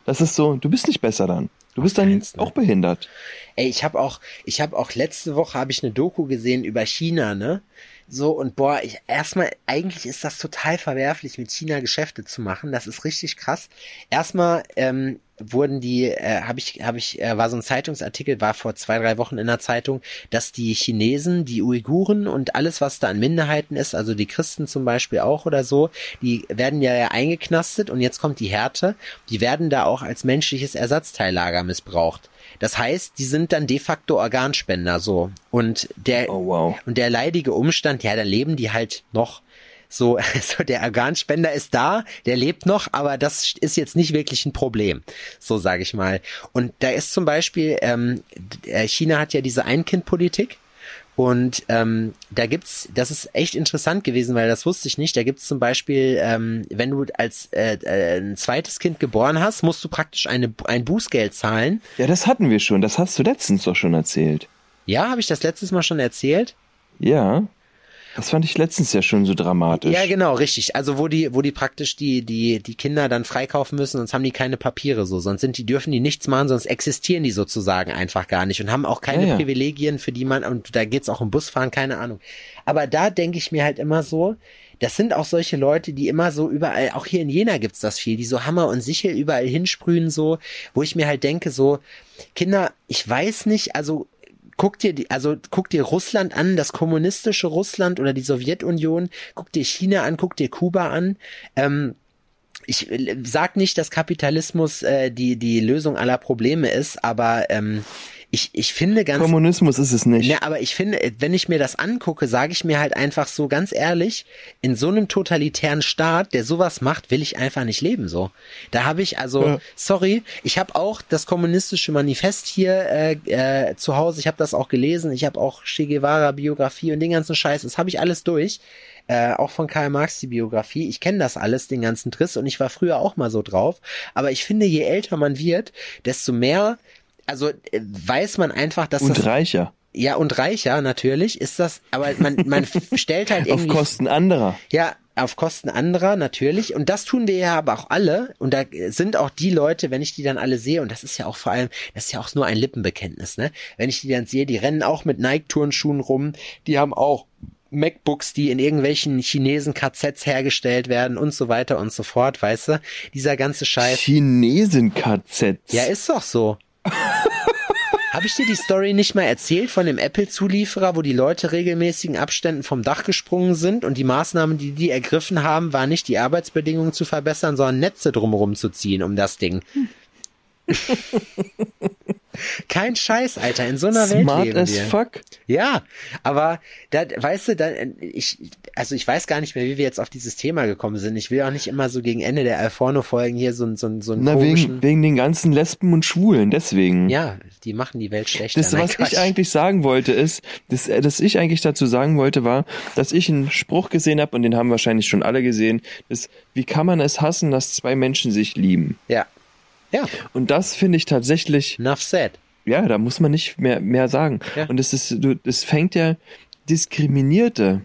Das ist so, du bist nicht besser dann. Du bist dann keinsten. auch behindert. Ey, ich habe auch, ich habe auch letzte Woche habe ich eine Doku gesehen über China, ne? So und boah, ich erstmal eigentlich ist das total verwerflich mit China Geschäfte zu machen. Das ist richtig krass. Erstmal ähm, wurden die, äh, habe ich, habe ich, äh, war so ein Zeitungsartikel, war vor zwei drei Wochen in der Zeitung, dass die Chinesen, die Uiguren und alles was da an Minderheiten ist, also die Christen zum Beispiel auch oder so, die werden ja, ja eingeknastet und jetzt kommt die Härte. Die werden da auch als menschliches Ersatzteillager missbraucht. Das heißt, die sind dann de facto Organspender so. Und der, Oh, wow. und der leidige Umstand, ja, da leben die halt noch. So, so der Organspender ist da, der lebt noch, aber das ist jetzt nicht wirklich ein Problem, so sage ich mal. Und da ist zum Beispiel, ähm, d- China hat ja diese Ein-Kind-Politik und ähm, da gibt's, das ist echt interessant gewesen, weil das wusste ich nicht. Da gibt's zum Beispiel, ähm, wenn du als äh, äh, ein zweites Kind geboren hast, musst du praktisch eine, ein Bußgeld zahlen. Ja, das hatten wir schon. Das hast du letztens doch schon erzählt. Ja, habe ich das letztes Mal schon erzählt? Ja. Das fand ich letztens ja schon so dramatisch. Ja, genau, richtig. Also wo die, wo die praktisch die, die, die Kinder dann freikaufen müssen, sonst haben die keine Papiere so, sonst sind die, dürfen die nichts machen, sonst existieren die sozusagen einfach gar nicht und haben auch keine Ja, ja. Privilegien, für die man, und da geht's auch um Busfahren, keine Ahnung. Aber da denke ich mir halt immer so, das sind auch solche Leute, die immer so überall, auch hier in Jena gibt's das viel, die so Hammer und Sichel überall hinsprühen, so, wo ich mir halt denke, so, Kinder, ich weiß nicht, also guck dir die, also guck dir Russland an, das kommunistische Russland oder die Sowjetunion, guck dir China an, guck dir Kuba an. Ähm, ich äh, sag nicht, dass Kapitalismus äh, die die Lösung aller Probleme ist, aber ähm, ich ich finde ganz Kommunismus ist es nicht. ja, aber ich finde, wenn ich mir das angucke, sage ich mir halt einfach so ganz ehrlich, in so einem totalitären Staat, der sowas macht, will ich einfach nicht leben so. Da habe ich also, Ja. sorry, ich habe auch das kommunistische Manifest hier äh, äh, zu Hause, ich habe das auch gelesen, ich habe auch Che Guevara Biografie und den ganzen Scheiß, das habe ich alles durch. Äh, auch von Karl Marx die Biografie. Ich kenne das alles, den ganzen Triss und ich war früher auch mal so drauf. Aber ich finde, je älter man wird, desto mehr, also äh, weiß man einfach, dass das Und reicher. ja, und reicher natürlich ist das, aber man, man stellt halt Auf irgendwie. Kosten anderer. Ja, auf Kosten anderer natürlich. Und das tun wir ja aber auch alle. Und da sind auch die Leute, wenn ich die dann alle sehe, und das ist ja auch vor allem, das ist ja auch nur ein Lippenbekenntnis, ne? Wenn ich die dann sehe, die rennen auch mit Nike-Turnschuhen rum, die haben auch MacBooks, die in irgendwelchen Chinesen KZs hergestellt werden und so weiter und so fort, weißt du? Dieser ganze Scheiß. Chinesen-KZs. Ja, ist doch so. Habe ich dir die Story nicht mal erzählt von dem Apple-Zulieferer, wo die Leute regelmäßigen Abständen vom Dach gesprungen sind und die Maßnahmen, die die ergriffen haben, war nicht die Arbeitsbedingungen zu verbessern, sondern Netze drumherum zu ziehen um das Ding. Kein Scheiß, Alter. In so einer Welt Smart leben as wir. fuck. Ja, aber da, weißt du, da, ich, also ich weiß gar nicht mehr, wie wir jetzt auf dieses Thema gekommen sind. Ich will auch nicht immer so gegen Ende der Alforno-Folgen hier so, so, so einen Na, wegen, wegen den ganzen Lesben und Schwulen, deswegen. ja, die machen die Welt schlechter. Das, Nein, was Quatsch. ich eigentlich sagen wollte, ist, das, äh, das ich eigentlich dazu sagen wollte, war, dass ich einen Spruch gesehen habe, und den haben wahrscheinlich schon alle gesehen, ist, wie kann man es hassen, dass zwei Menschen sich lieben? Ja. Ja, Und das finde ich tatsächlich, enough said. ja, da muss man nicht mehr, mehr sagen. Ja. Und es ist, du, es fängt ja, Diskriminierte,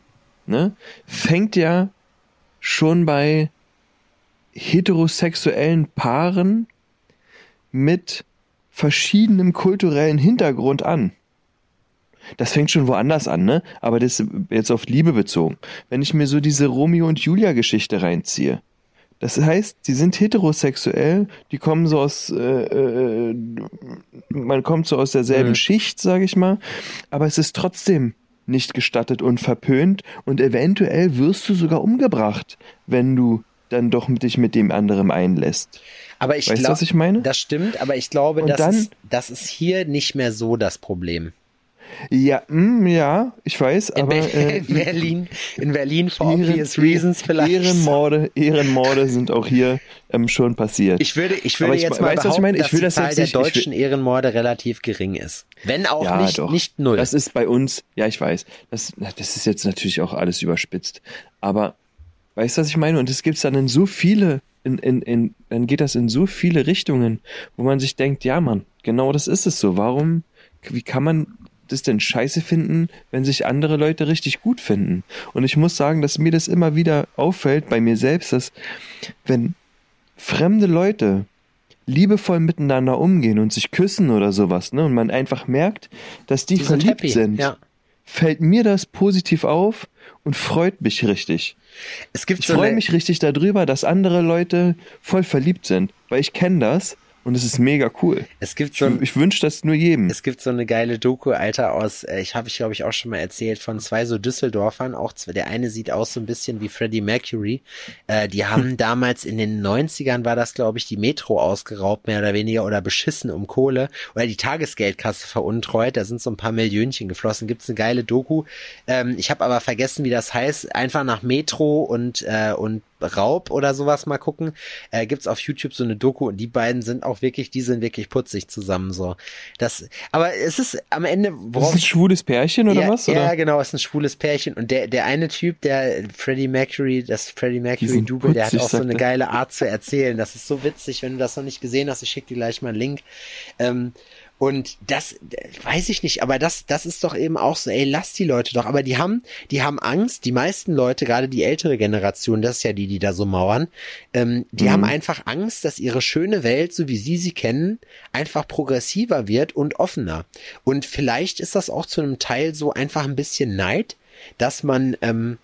ne, fängt ja schon bei heterosexuellen Paaren mit verschiedenem kulturellen Hintergrund an. Das fängt schon woanders an, ne? Aber das ist jetzt auf Liebe bezogen. Wenn ich mir so diese Romeo und Julia Geschichte reinziehe, das heißt, die sind heterosexuell, die kommen so aus, äh, äh, man kommt so aus derselben Mhm. Schicht, sage ich mal, aber es ist trotzdem nicht gestattet und verpönt und eventuell wirst du sogar umgebracht, wenn du dann doch mit dich mit dem anderen einlässt. Aber ich Weißt du, glaube, was ich meine? das stimmt, aber ich glaube, Und das, dann- ist, das ist hier nicht mehr so das Problem. Ja, mh, ja, ich weiß, In, aber Be äh, in Berlin, in Berlin for Ehren- obvious reasons vielleicht. Ehrenmorde, Ehrenmorde sind auch hier ähm, schon passiert. Ich würde, ich würde ich jetzt mal weißt behaupten, ich meine? Ich dass will die das Zahl der nicht- ich will- deutschen Ehrenmorde relativ gering ist. Wenn auch ja, nicht, doch. nicht null. Das ist bei uns, ja, ich weiß. Das, das ist jetzt natürlich auch alles überspitzt. Aber weißt du, was ich meine? Und es gibt dann in so viele, in, in, in, dann geht das in so viele Richtungen, wo man sich denkt, ja, Mann, genau das ist es so. Warum, wie kann man das denn scheiße finden, wenn sich andere Leute richtig gut finden? Und ich muss sagen, dass mir das immer wieder auffällt bei mir selbst, dass wenn fremde Leute liebevoll miteinander umgehen und sich küssen oder sowas, ne, und man einfach merkt, dass die, Die sind verliebt happy, sind, ja. fällt mir das positiv auf und freut mich richtig. Ich so freue mich richtig darüber, dass andere Leute voll verliebt sind, weil ich kenne das und es ist mega cool. es gibt Ich, so ein, ich wünsche das nur jedem. Es gibt so eine geile Doku, Alter, aus, äh, ich habe ich glaube ich auch schon mal erzählt, von zwei so Düsseldorfern, auch zwei, der eine sieht aus so ein bisschen wie Freddie Mercury. Äh, die haben damals in den 90ern war das, glaube ich, die Metro ausgeraubt, mehr oder weniger, oder beschissen um Kohle oder die Tagesgeldkasse veruntreut. Da sind so ein paar Millionchen geflossen. Gibt's eine geile Doku. Ähm, ich habe aber vergessen, wie das heißt. Einfach nach Metro und, äh, und Raub oder sowas mal gucken. Äh, gibt's auf YouTube so eine Doku und die beiden sind auch wirklich, die sind wirklich putzig zusammen so. Das, aber es ist am Ende, Das ist worauf ein schwules Pärchen oder ja, was? Ja, Oder? genau, ist ein schwules Pärchen. Und der, der eine Typ, der Freddie Mercury, das Freddie Mercury Double, der hat auch so eine geile Art zu erzählen. Das ist so witzig, wenn du das noch nicht gesehen hast. Ich schicke dir gleich mal einen Link. Ähm, und das weiß ich nicht, aber das, das ist doch eben auch so, ey, lass die Leute doch. Aber die haben, die haben Angst, die meisten Leute, gerade die ältere Generation, das ist ja die, die da so mauern, ähm, die Mhm. haben einfach Angst, dass ihre schöne Welt, so wie sie sie kennen, einfach progressiver wird und offener. Und vielleicht ist das auch zu einem Teil so einfach ein bisschen Neid, dass man, ähm,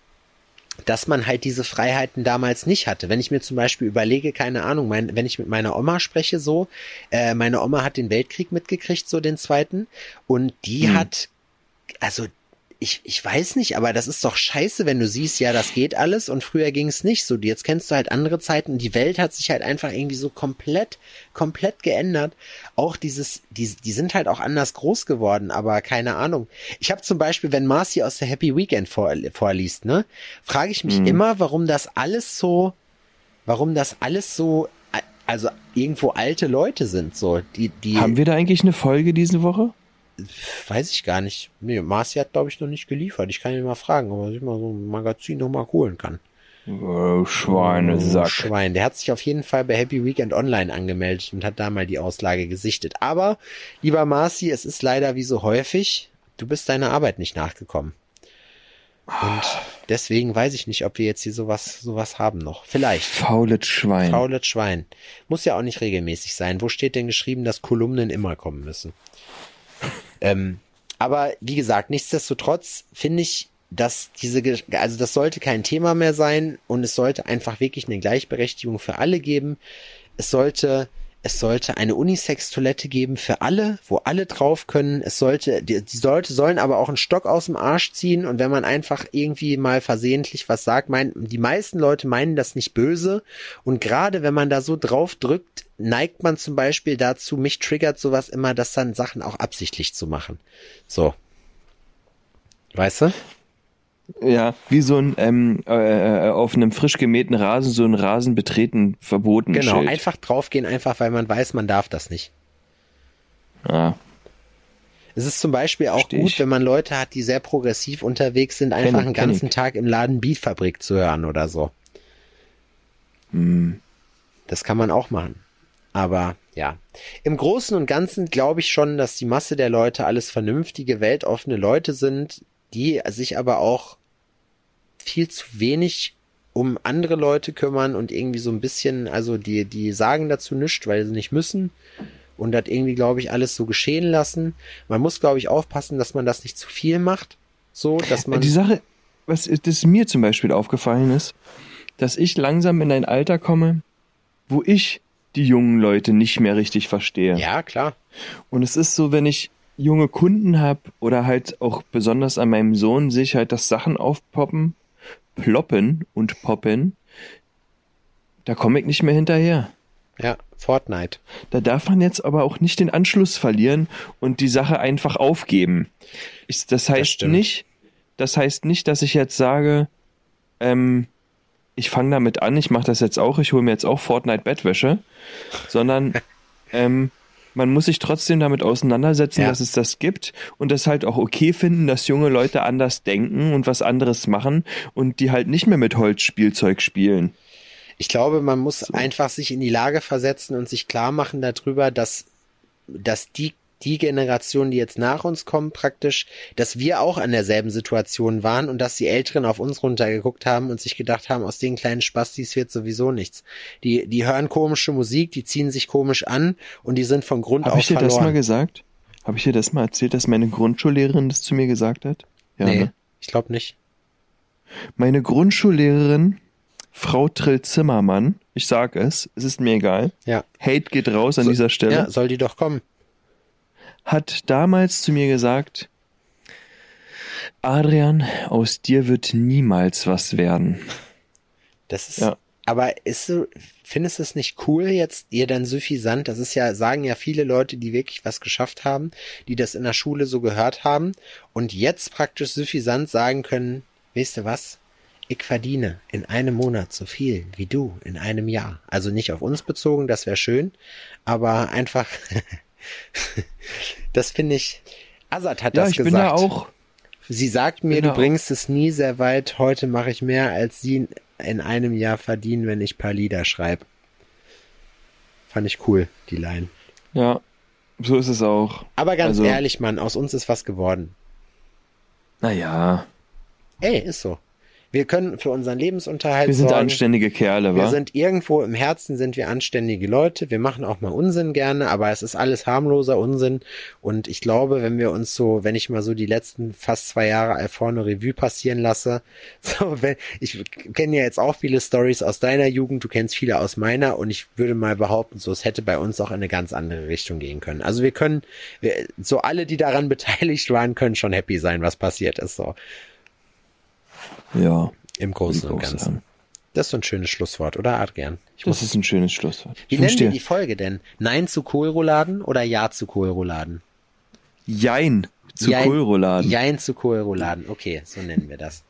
dass man halt diese Freiheiten damals nicht hatte. Wenn ich mir zum Beispiel überlege, keine Ahnung, mein, wenn ich mit meiner Oma spreche so, äh, meine Oma hat den Weltkrieg mitgekriegt, so den zweiten, und die hat, also ich, ich weiß nicht, aber das ist doch scheiße, wenn du siehst, ja, das geht alles und früher ging es nicht so. Jetzt kennst du halt andere Zeiten. Die Welt hat sich halt einfach irgendwie so komplett, komplett geändert. Auch dieses, die, die sind halt auch anders groß geworden, aber keine Ahnung. Ich habe zum Beispiel, wenn Marcy aus der Happy Weekend vor, vorliest, ne, frage ich mich immer, warum das alles so, warum das alles so, also irgendwo alte Leute sind, so, die, die. Haben wir da eigentlich eine Folge diese Woche? Weiß ich gar nicht. Nee, Marci hat, glaube ich, noch nicht geliefert. Ich kann ihn mal fragen, ob er sich mal so ein Magazin noch mal holen kann. Oh, Schweinesack. Schwein. Der hat sich auf jeden Fall bei Happy Weekend Online angemeldet und hat da mal die Auslage gesichtet. Aber, lieber Marci, es ist leider wie so häufig, du bist deiner Arbeit nicht nachgekommen. Und deswegen weiß ich nicht, ob wir jetzt hier sowas, sowas haben noch. Vielleicht. Faules Schwein. Faules Schwein. Muss ja auch nicht regelmäßig sein. Wo steht denn geschrieben, dass Kolumnen immer kommen müssen? Ähm, aber wie gesagt, nichtsdestotrotz finde ich, dass diese, also das sollte kein Thema mehr sein und es sollte einfach wirklich eine Gleichberechtigung für alle geben. Es sollte, Es sollte eine Unisex-Toilette geben für alle, wo alle drauf können. Es sollte, die, Leute sollen aber auch einen Stock aus dem Arsch ziehen und wenn man einfach irgendwie mal versehentlich was sagt, meinen, die meisten Leute meinen das nicht böse und gerade wenn man da so drauf drückt, neigt man zum Beispiel dazu, mich triggert sowas immer, das dann Sachen auch absichtlich zu machen. So. Weißt du? Ja, wie so ein ähm, äh, auf einem frisch gemähten Rasen so ein Rasen betreten verboten. Genau, Schild. einfach draufgehen, einfach weil man weiß, man darf das nicht. Ah, Es ist zum Beispiel auch Versteh gut, ich. wenn man Leute hat, die sehr progressiv unterwegs sind, einfach einen ganzen. Tag im Laden Beatfabrik zu hören oder so. hm. Das kann man auch machen. Aber ja, im Großen und Ganzen glaube ich schon, dass die Masse der Leute alles vernünftige, weltoffene Leute sind, die sich aber auch viel zu wenig um andere Leute kümmern und irgendwie so ein bisschen, also die, die sagen dazu nichts, weil sie nicht müssen und das irgendwie, glaube ich, alles so geschehen lassen. Man muss, glaube ich, aufpassen, dass man das nicht zu viel macht. So, dass man. Die Sache, was das mir zum Beispiel aufgefallen ist, dass ich langsam in ein Alter komme, wo ich die jungen Leute nicht mehr richtig verstehe. ja, klar. Und es ist so, wenn ich junge Kunden habe oder halt auch besonders an meinem Sohn sehe ich halt, dass Sachen aufpoppen, ploppen und poppen, da komme ich nicht mehr hinterher. Ja, Fortnite. Da darf man jetzt aber auch nicht den Anschluss verlieren und die Sache einfach aufgeben. Ich, das heißt stimmt. nicht, das heißt nicht, dass ich jetzt sage, ähm, ich fange damit an, ich mache das jetzt auch, ich hole mir jetzt auch Fortnite Bettwäsche, sondern ähm, man muss sich trotzdem damit auseinandersetzen, Ja. dass es das gibt und das halt auch okay finden, dass junge Leute anders denken und was anderes machen und die halt nicht mehr mit Holzspielzeug spielen. Ich glaube, man muss einfach sich in die Lage versetzen und sich klar machen darüber, dass, dass die, die Generation, die jetzt nach uns kommt, praktisch, dass wir auch an derselben Situation waren und dass die Älteren auf uns runtergeguckt haben und sich gedacht haben, aus den kleinen Spastis wird sowieso nichts. Die, die hören komische Musik, die ziehen sich komisch an und die sind von Grund Habe auf ich dir verloren. das mal gesagt? Habe ich dir das mal erzählt, dass meine Grundschullehrerin das zu mir gesagt hat? Ja, nee, ne? ich glaube nicht. Meine Grundschullehrerin, Frau Trill Zimmermann, ich sag es, es ist mir egal. Ja. Hate geht raus an dieser Stelle. Ja, soll die doch kommen. Hat damals zu mir gesagt, Adrian, aus dir wird niemals was werden. Das ist, Ja. aber ist so, findest du es nicht cool jetzt, ihr dann suffisant? Das ist ja, sagen ja viele Leute, die wirklich was geschafft haben, die das in der Schule so gehört haben und jetzt praktisch suffisant sagen können, weißt du was? Ich verdiene in einem Monat so viel wie du in einem Jahr. Also nicht auf uns bezogen, das wäre schön, aber einfach, das finde ich, Azad hat Ja, das ich gesagt. bin da auch, Sie sagt mir, du bringst es nie sehr weit. Heute mache ich mehr, als Sie in einem Jahr verdienen, wenn ich paar Lieder schreibe. Fand ich cool, die Line. ja, so ist es auch. Aber ganz Also- ehrlich, Mann, aus uns ist was geworden. Naja, Ey, ist so. Wir können für unseren Lebensunterhalt wir sind sorgen. anständige Kerle, Wir wa? sind irgendwo im Herzen sind wir anständige Leute. Wir machen auch mal Unsinn gerne, aber es ist alles harmloser Unsinn. Und ich glaube, wenn wir uns so, wenn ich mal so die letzten fast zwei Jahre Alforno Revue passieren lasse, so, wenn, ich kenne ja jetzt auch viele Stories aus deiner Jugend, du kennst viele aus meiner und ich würde mal behaupten, so, es hätte bei uns auch in eine ganz andere Richtung gehen können. Also wir können, wir, so alle, die daran beteiligt waren, können schon happy sein, was passiert ist, so. Ja, Im Großen und Ganzen. Das ist so ein schönes Schlusswort, oder Adrian? Ich das ist ein schönes Schlusswort. Wie Ich nennen wir die Folge denn? Nein zu Kohlrouladen oder Ja zu Kohlrouladen? Jein zu Jein- Kohlrouladen. Jein zu Kohlrouladen. Okay, so nennen wir das.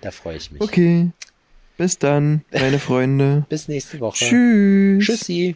Da freue ich mich. Okay, bis dann, meine Freunde. Bis nächste Woche. Tschüss. Tschüssi.